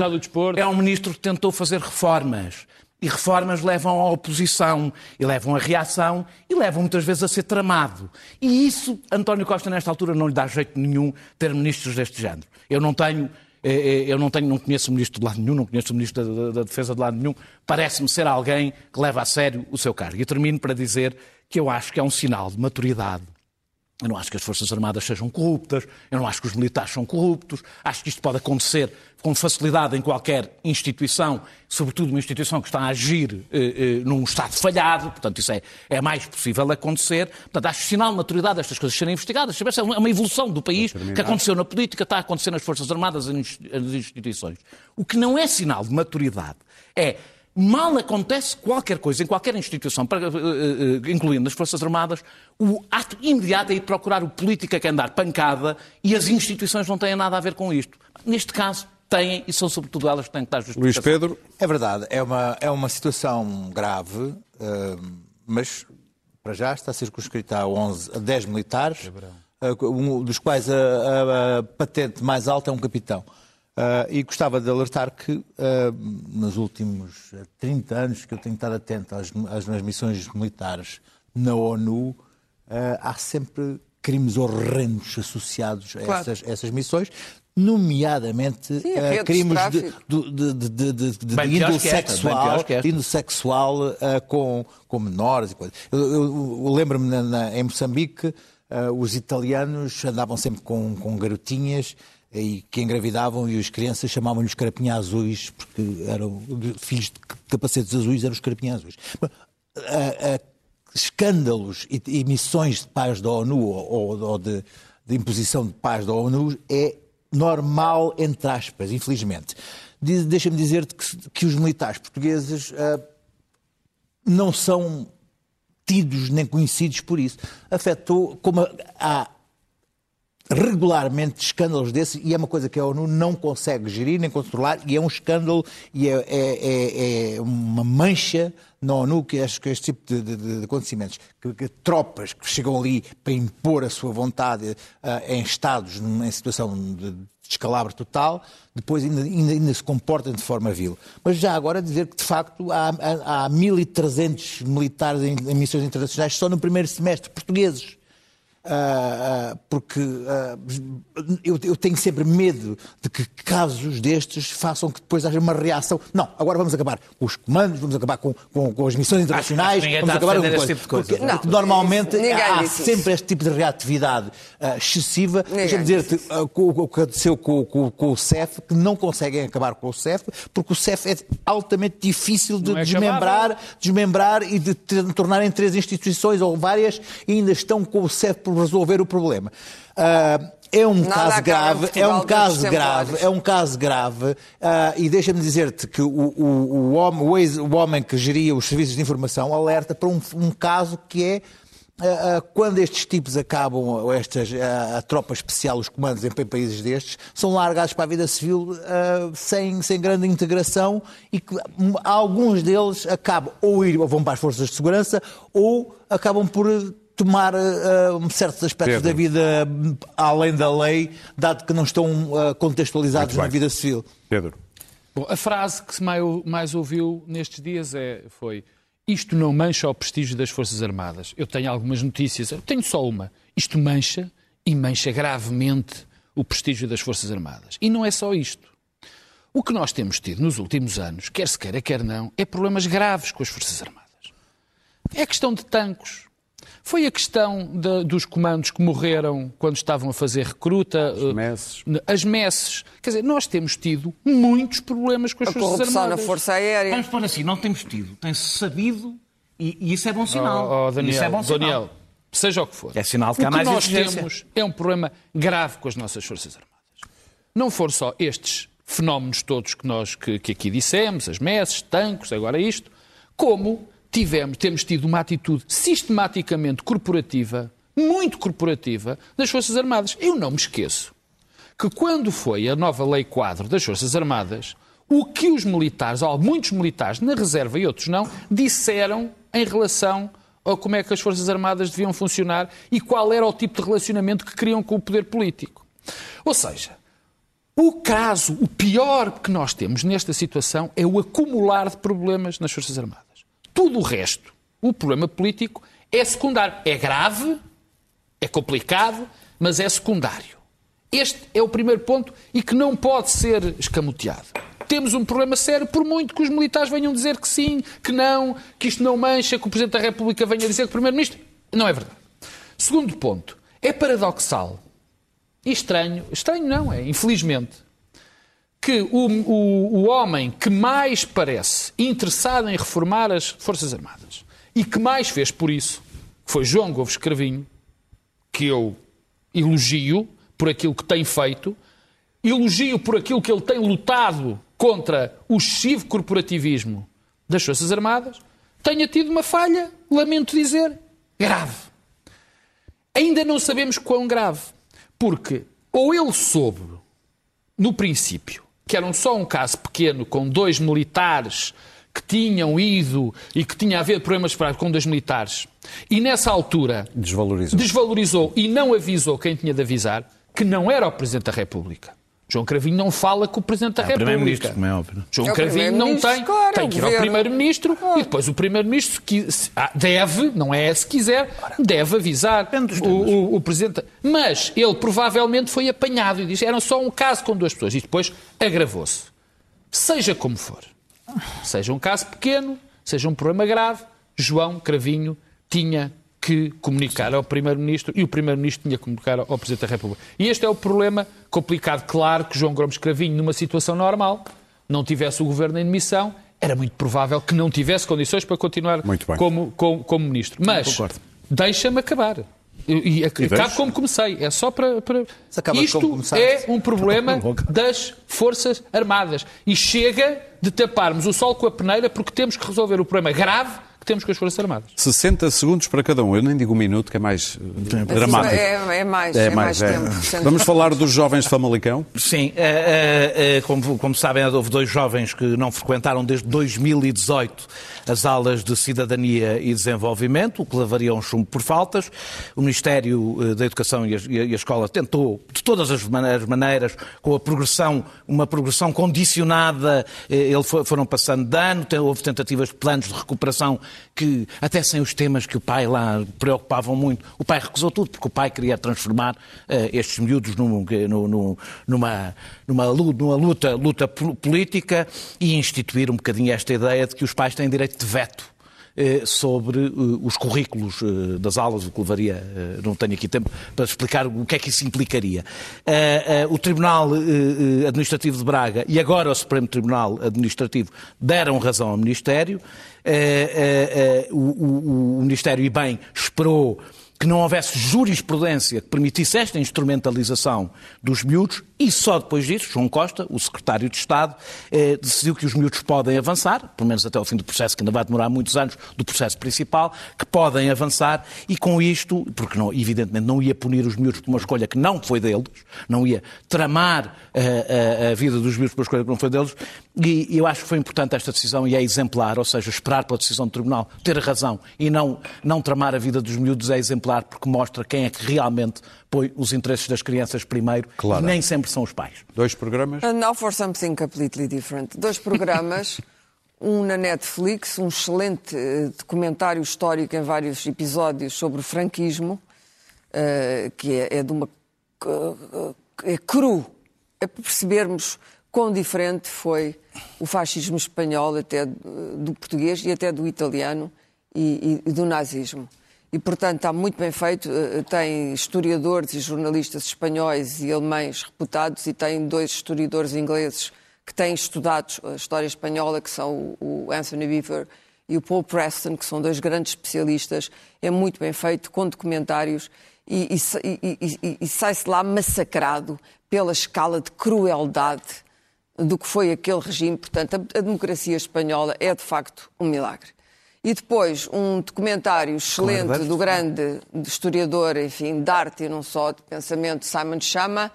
é um ministro que tentou fazer reformas. E reformas levam à oposição, e levam à reação, e levam muitas vezes a ser tramado. E isso, António Costa, nesta altura, não lhe dá jeito nenhum ter ministros deste género. Eu não tenho, eh, eh, eu não tenho, não conheço o ministro de lado nenhum, não conheço o ministro da, da- da Defesa de lado nenhum. Parece-me ser alguém que leva a sério o seu cargo. E termino para dizer que eu acho que é um sinal de maturidade eu não acho que as Forças Armadas sejam corruptas, eu não acho que os militares são corruptos, acho que isto pode acontecer com facilidade em qualquer instituição, sobretudo uma instituição que está a agir eh, eh, num Estado falhado, portanto isso é, é mais possível acontecer. Portanto, acho sinal de maturidade estas coisas serem investigadas. Saber se É uma uma evolução do país que aconteceu na política, está a acontecer nas Forças Armadas e nas instituições. O que não é sinal de maturidade é Mal acontece qualquer coisa em qualquer instituição, eh, eh, incluindo as Forças Armadas, o ato imediato é ir procurar o político a quem dar pancada e as instituições não têm nada a ver com isto. Neste caso, têm e são sobretudo elas que têm que dar justificação. Luís Pedro, É verdade, é uma, é uma situação grave, eh, mas para já está circunscrita a, 11, a 10 militares, um dos quais a, a- a patente mais alta é um capitão. Ah, e gostava de alertar que ah, nos últimos 30 anos que eu tenho estado atento às, às, às missões militares na ONU, ah, há sempre crimes horrendos associados a Claro. essas, essas missões, nomeadamente Sim, de crimes de, de, índole sexual, índole sexual ah, com, com menores e coisas. Eu, eu- eu lembro-me em Moçambique, ah, os italianos andavam sempre com, com garotinhas e que engravidavam e as crianças chamavam-lhes carapinha azuis, porque eram filhos de capacetes azuis, eram os carapinha azuis. Ah, ah, escândalos e, e missões de paz da ONU ou, ou- de, de imposição de paz da ONU é normal, entre aspas, infelizmente. Diz- Deixa-me dizer-te que, que os militares portugueses ah, não são tidos nem conhecidos por isso. Afetou, como há regularmente escândalos desses e é uma coisa que a ONU não consegue gerir nem controlar e é um escândalo e é, é- é- é uma mancha na ONU que este, que este tipo de, de- de acontecimentos. Que, que tropas que chegam ali para impor a sua vontade ah, em estados, em situação de descalabro total, depois ainda, ainda- ainda se comportam de forma vil. Mas já agora dizer que, de facto, há, há, há 1.300 militares em, em missões internacionais só no primeiro semestre, portugueses. Ah, ah, porque ah, eu, eu tenho sempre medo de que casos destes façam que depois haja uma reação. Não, agora vamos acabar com os comandos, vamos acabar com, com, com as missões internacionais, vamos acabar com esse tipo de coisa. Porque, Não, porque normalmente há sempre este tipo de reatividade excessiva. Deixa-me dizer-te o que aconteceu com, com- com o CEF, que não conseguem acabar com o CEF, porque o CEF é altamente difícil de é desmembrar, desmembrar e de tornar em três instituições ou várias e ainda estão com o CEF por resolver o problema. Ah, é um caso em grave, é um caso grave, é um caso grave e deixa-me dizer-te que o, o- o homem, o homem que geria os serviços de informação alerta para um, um caso que é ah, ah, quando estes tipos acabam, ou estas ah, a tropa especial, os comandos em países destes, são largados para a vida civil ah, sem, sem grande integração e que alguns deles acabam ou, ir, ou vão para as forças de segurança ou acabam por tomar um certos aspectos Pedro. da vida além da lei, dado que não estão ah, contextualizados na vida civil. Pedro. Bom, a frase que se mais, mais ouviu nestes dias é, foi isto não mancha o prestígio das Forças Armadas. Eu tenho algumas notícias, eu tenho só uma. Isto mancha e mancha gravemente o prestígio das Forças Armadas. E não é só isto. O que nós temos tido nos últimos anos, quer se queira, quer não, é problemas graves com as Forças Armadas. É a questão de tanques. Foi a questão da- dos comandos que morreram quando estavam a fazer recruta. eh, messes. As messes. Quer dizer, nós temos tido muitos problemas com as A Forças corrupção na Armadas. Força Aérea. Vamos pôr assim, não temos tido, tem-se sabido e, e isso é bom sinal. Oh, oh, Daniel, isso é bom sinal. Daniel, seja o que for. É sinal de que o há mais nós exigência. temos é um problema grave com as nossas Forças Armadas. Não foram só estes fenómenos todos que nós que, que aqui dissemos, as messes, tanques, agora isto, como tivemos, temos tido uma atitude sistematicamente corporativa, muito corporativa, das Forças Armadas. Eu não me esqueço que quando foi a nova lei quadro das Forças Armadas, o que os militares, ou muitos militares na reserva e outros não, disseram em relação a como é que as Forças Armadas deviam funcionar e qual era o tipo de relacionamento que queriam com o poder político. Ou seja, o caso, o pior que nós temos nesta situação é o acumular de problemas nas Forças Armadas. Tudo o resto, o problema político, é secundário. É grave, é complicado, mas é secundário. Este é o primeiro ponto e que não pode ser escamoteado. Temos um problema sério, por muito que os militares venham dizer que sim, que não, que isto não mancha, que o Presidente da República venha dizer que o Primeiro-Ministro. Não é verdade. Segundo ponto, é paradoxal e estranho, estranho não, é infelizmente, que o, o, o homem que mais parece interessado em reformar as Forças Armadas e que mais fez por isso, foi João Gomes Cravinho, que eu elogio por aquilo que tem feito, elogio por aquilo que ele tem lutado contra o excessivo corporativismo das Forças Armadas, tenha tido uma falha, lamento dizer, grave. Ainda não sabemos quão grave, porque ou ele soube, no princípio, que era só um caso pequeno com dois militares que tinham ido e que tinha havido problemas práticos com dois militares, e nessa altura Desvalorizou. desvalorizou e não avisou quem tinha de avisar, que não era o Presidente da República. João Cravinho não fala com o Presidente da É o República. Primeiro-Ministro, como é óbvio. João É Cravinho não tem. claro, tem é que ir ao. Primeiro-Ministro e depois o Primeiro-Ministro ah, deve, não é se quiser, deve avisar o, o- o Presidente. Mas ele provavelmente foi apanhado e disse era só um caso com duas pessoas e depois agravou-se. Seja como for, seja um caso pequeno, seja um problema grave, João Cravinho tinha que comunicar ao Primeiro-Ministro e o Primeiro-Ministro tinha que comunicar ao Presidente da República. E este é o problema complicado. Claro que João Gomes Cravinho, numa situação normal, não tivesse o governo em demissão, era muito provável que não tivesse condições para continuar Muito bem. como, como, como Ministro. Mas deixa-me acabar. E, e acabo como comecei. É só para. para... Isto é um problema das Forças Armadas. E chega de taparmos o sol com a peneira porque temos que resolver o problema grave que temos com as Forças Armadas. 60 segundos para cada um. Eu nem digo um minuto, que é mais eh, dramático. É, é mais, é, mais, é. tempo. Vamos falar dos jovens de Famalicão. Sim, eh, eh, como, como sabem, houve dois jovens que não frequentaram desde 2018 as aulas de Cidadania e Desenvolvimento, o que levaria um chumbo por faltas. O Ministério eh, da Educação e a, Escola tentou, de todas as mane- as maneiras, com a progressão, uma progressão condicionada, eh, ele foi- foram passando de ano, houve tentativas de planos de recuperação que, até sem os temas que o pai lá preocupavam muito, o pai recusou tudo, porque o pai queria transformar eh, estes miúdos num- num- num- numa, numa, lu- numa luta, luta po- política e instituir um bocadinho esta ideia de que os pais têm direito de veto eh, sobre eh, os currículos eh, das aulas, o que levaria, não tenho aqui tempo para explicar o que é que isso implicaria. O Tribunal Administrativo de Braga e agora o Supremo Tribunal Administrativo deram razão ao Ministério. O Ministério, e bem, esperou que não houvesse jurisprudência que permitisse esta instrumentalização dos miúdos e só depois disso, João Costa, o secretário de Estado, eh, decidiu que os miúdos podem avançar, pelo menos até ao fim do processo, que ainda vai demorar muitos anos, do processo principal, que podem avançar e com isto, porque não, evidentemente não ia punir os miúdos por uma escolha que não foi deles, não ia tramar eh, a, a vida dos miúdos por uma escolha que não foi deles, e eu acho que foi importante esta decisão e é exemplar, ou seja, esperar pela decisão do Tribunal, ter razão e não, não tramar a vida dos miúdos é exemplar porque mostra quem é que realmente põe os interesses das crianças primeiro Claro. e nem sempre são os pais. Dois programas. And now for something completely different. Dois programas, um na Netflix, um excelente eh, documentário histórico em vários episódios sobre o franquismo, eh, que é, é de uma. é cru. É para percebermos quão diferente foi o fascismo espanhol, até eh, do português e até do italiano e, e- e do nazismo. E, portanto, está muito bem feito. Eh, Tem historiadores e jornalistas espanhóis e alemães reputados e tem dois historiadores ingleses que têm estudado a história espanhola, que são o Anthony Beaver e o Paul Preston, que são dois grandes especialistas. É muito bem feito, com documentários e- e- e- e sai-se lá massacrado pela escala de crueldade do que foi aquele regime. Portanto, a, a democracia espanhola é de facto um milagre. E depois um documentário excelente do grande historiador, enfim, de arte e não só, de pensamento, Simon Chama,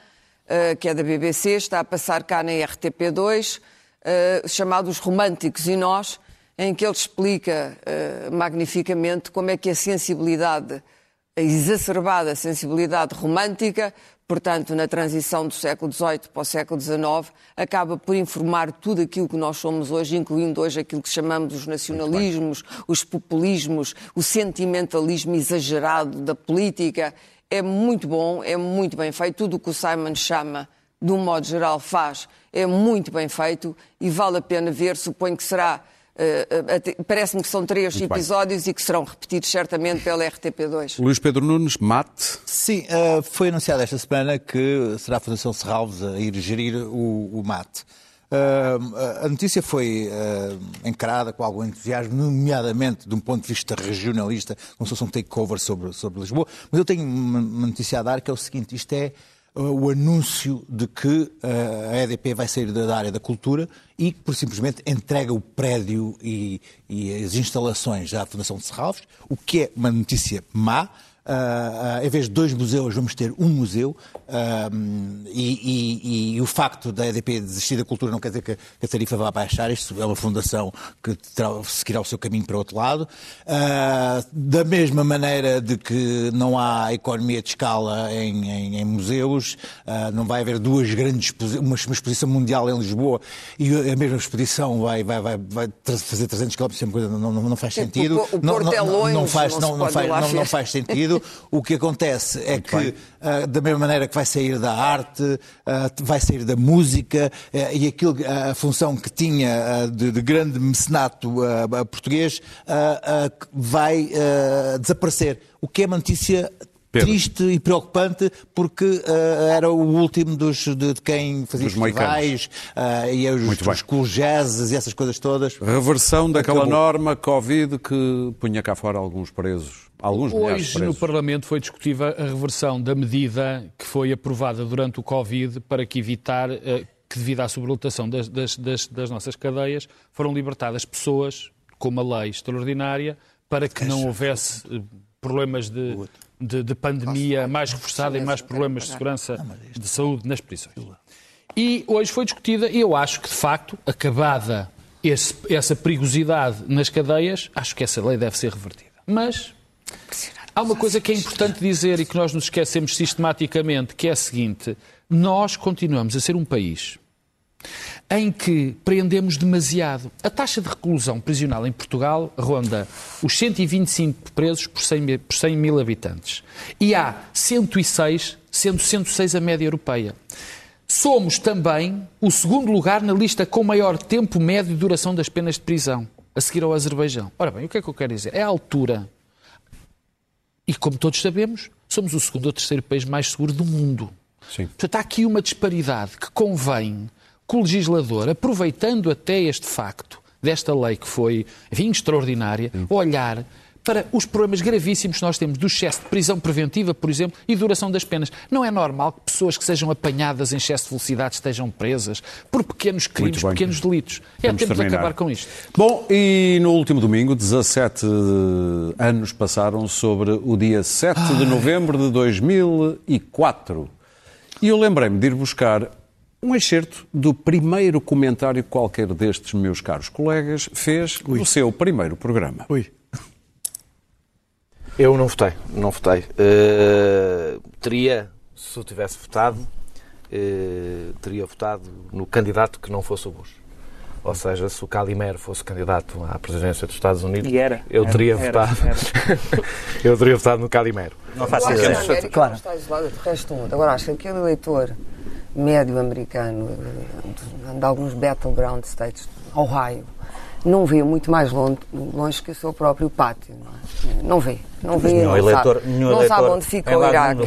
eh, que é da BBC, está a passar cá na RTP2, eh, chamado Os Românticos e Nós, em que ele explica eh, magnificamente como é que a sensibilidade, a exacerbada sensibilidade romântica, portanto, na transição do século XVIII para o século XIX, acaba por informar tudo aquilo que nós somos hoje, incluindo hoje aquilo que chamamos os nacionalismos, os populismos, o sentimentalismo exagerado da política. É muito bom, é muito bem feito. Tudo o que o Simon chama, de um modo geral, faz é muito bem feito e vale a pena ver. Suponho que será. Eh, eh, Parece-me que são três Muito bem. episódios e que serão repetidos certamente pela RTP2. Luís Pedro Nunes, mate. Sim, eh, foi anunciado esta semana que será a Fundação Serralves a ir gerir o, o MAT. Eh, a notícia foi eh, encarada com algum entusiasmo, nomeadamente de um ponto de vista regionalista, como se fosse um takeover sobre, sobre Lisboa. Mas eu tenho uma, notícia a dar que é o seguinte: isto é o anúncio de que eh, a EDP vai sair da área da cultura e por simplesmente, entrega o prédio e, e as instalações à Fundação de Serralves, o que é uma notícia má, ah, ah, em vez de dois museus, vamos ter um museu. ah, e, e- e o facto da EDP desistir da cultura não quer dizer que a tarifa vá baixar. Isto é uma fundação que seguirá o seu caminho para outro lado. Ah, da mesma maneira de que não há economia de escala em, em- em museus, não vai haver duas grandes uma, uma exposição mundial em Lisboa e a mesma exposição vai, vai, vai, vai fazer 300 km, coisa não, não, não faz sentido. o o não, Porto é longe, não faz, não não, não faz, não, não faz sentido. O que acontece é que, ah, da mesma maneira que vai sair da arte, ah, vai sair da música ah, e aquilo, ah, a função que tinha de, de grande mecenato português vai desaparecer. O que é uma notícia. Pedro. Triste e preocupante porque ah, era o último dos, de, de quem fazia moicanos. festivais ah, e os, Muito os cool jazzes e essas coisas todas. Reversão daquela Acabou. norma Covid que punha cá fora alguns presos. Alguns Hoje, no. Parlamento, foi discutida a reversão da medida que foi aprovada durante o Covid para que evitar eh, que, devido à sobrelotação das, das- das- das nossas cadeias, foram libertadas pessoas com uma lei extraordinária para que não houvesse eh, problemas de, de- de pandemia mais reforçada e mais problemas de segurança de saúde nas prisões. E hoje foi discutida, e eu acho que, de facto, acabada esse- essa perigosidade nas cadeias, acho que essa lei deve ser revertida. Mas há uma coisa que é importante dizer e que nós nos esquecemos sistematicamente, que é a seguinte: nós continuamos a ser um país em que prendemos demasiado. A taxa de reclusão prisional em Portugal ronda os 125 presos por 100 mil, por 100 mil habitantes. E há 106, sendo 106 a média europeia. Somos também o segundo lugar na lista com maior tempo médio de duração das penas de prisão, a seguir ao Azerbaijão. Ora bem, o que é que eu quero dizer? É a altura. E como todos sabemos, somos o segundo ou terceiro país mais seguro do mundo. Sim. Portanto, há aqui uma disparidade que convém que o legislador, aproveitando até este facto desta lei que foi, enfim, extraordinária, olhar para os problemas gravíssimos que nós temos do excesso de prisão preventiva, por exemplo, e duração das penas. Não é normal que pessoas que sejam apanhadas em excesso de velocidade estejam presas por pequenos crimes, bem. pequenos delitos. É tempo de terminar. acabar com isto. Bom, e no último domingo, 17 anos passaram sobre o dia 7 de novembro de 2004. E eu lembrei-me de ir buscar um excerto do primeiro comentário que qualquer destes meus caros colegas fez no seu primeiro programa. Ui. Eu não votei, não votei. Eh, teria, se eu tivesse votado, eh, teria votado no candidato que não fosse o Bush. Ou seja, se o Calimero fosse candidato à presidência dos Estados Unidos, E era. eu Era, teria era, votado. era. eu teria votado no Calimero. Não faço. América Claro. não está isolada do resto do mundo. Agora, acho que aquele eleitor médio americano, eh, de, de alguns battleground states, Ohio, não vê muito mais longe, longe que o seu próprio pátio. Não, é? não vê. Não vê, nenhum não, eleitor- sabe, nenhum não sabe onde fica o Iraque.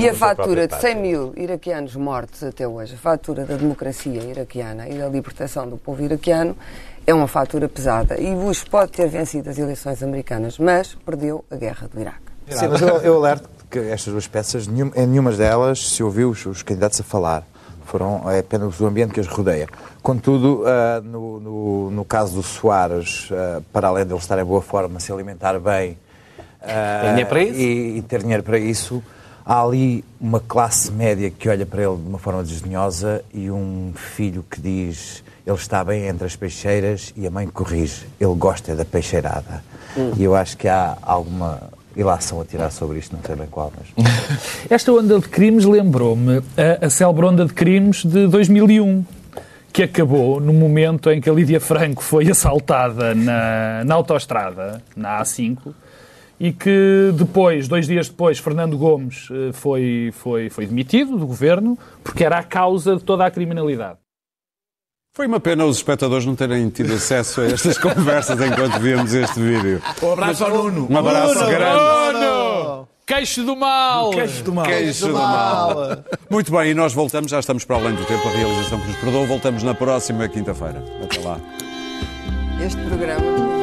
E a fatura de pátio. 100 mil iraquianos mortos até hoje, a fatura da democracia iraquiana e da libertação do povo iraquiano, é uma fatura pesada. E Bush pode ter vencido as eleições americanas, mas perdeu a guerra do Iraque. Sim, mas eu, eu alerto que estas duas peças, nenhum, em nenhuma delas se ouviu os, os candidatos a falar. Foram é apenas o ambiente que os rodeia. Contudo, ah, no, no, no caso do Soares, ah, para além de ele estar em boa forma, se alimentar bem isso? E, e ter dinheiro para isso, há ali uma classe média que olha para ele de uma forma desdenhosa e um filho que diz ele está bem entre as peixeiras e a mãe corrige, ele gosta da peixeirada. Hum. E eu acho que há alguma ilação a tirar sobre isto, não sei bem qual, mas... Esta onda de crimes lembrou-me a, a célebre onda de crimes de 2001, que acabou no momento em que a Lídia Franco foi assaltada na, na autoestrada, na A5, e que depois, dois dias depois, Fernando Gomes eh, foi, foi, foi demitido do governo, porque era a causa de toda a criminalidade. Foi uma pena os espectadores não terem tido acesso a estas conversas enquanto víamos este vídeo. Um abraço ao Nuno. Um abraço Nuno. grande. Nuno! Queixo do mal! Queixo do mal. Queixo do mal. Muito bem, e nós voltamos, já estamos para além do tempo, a realização que nos perdoa. Voltamos na próxima quinta-feira. Até lá. Este programa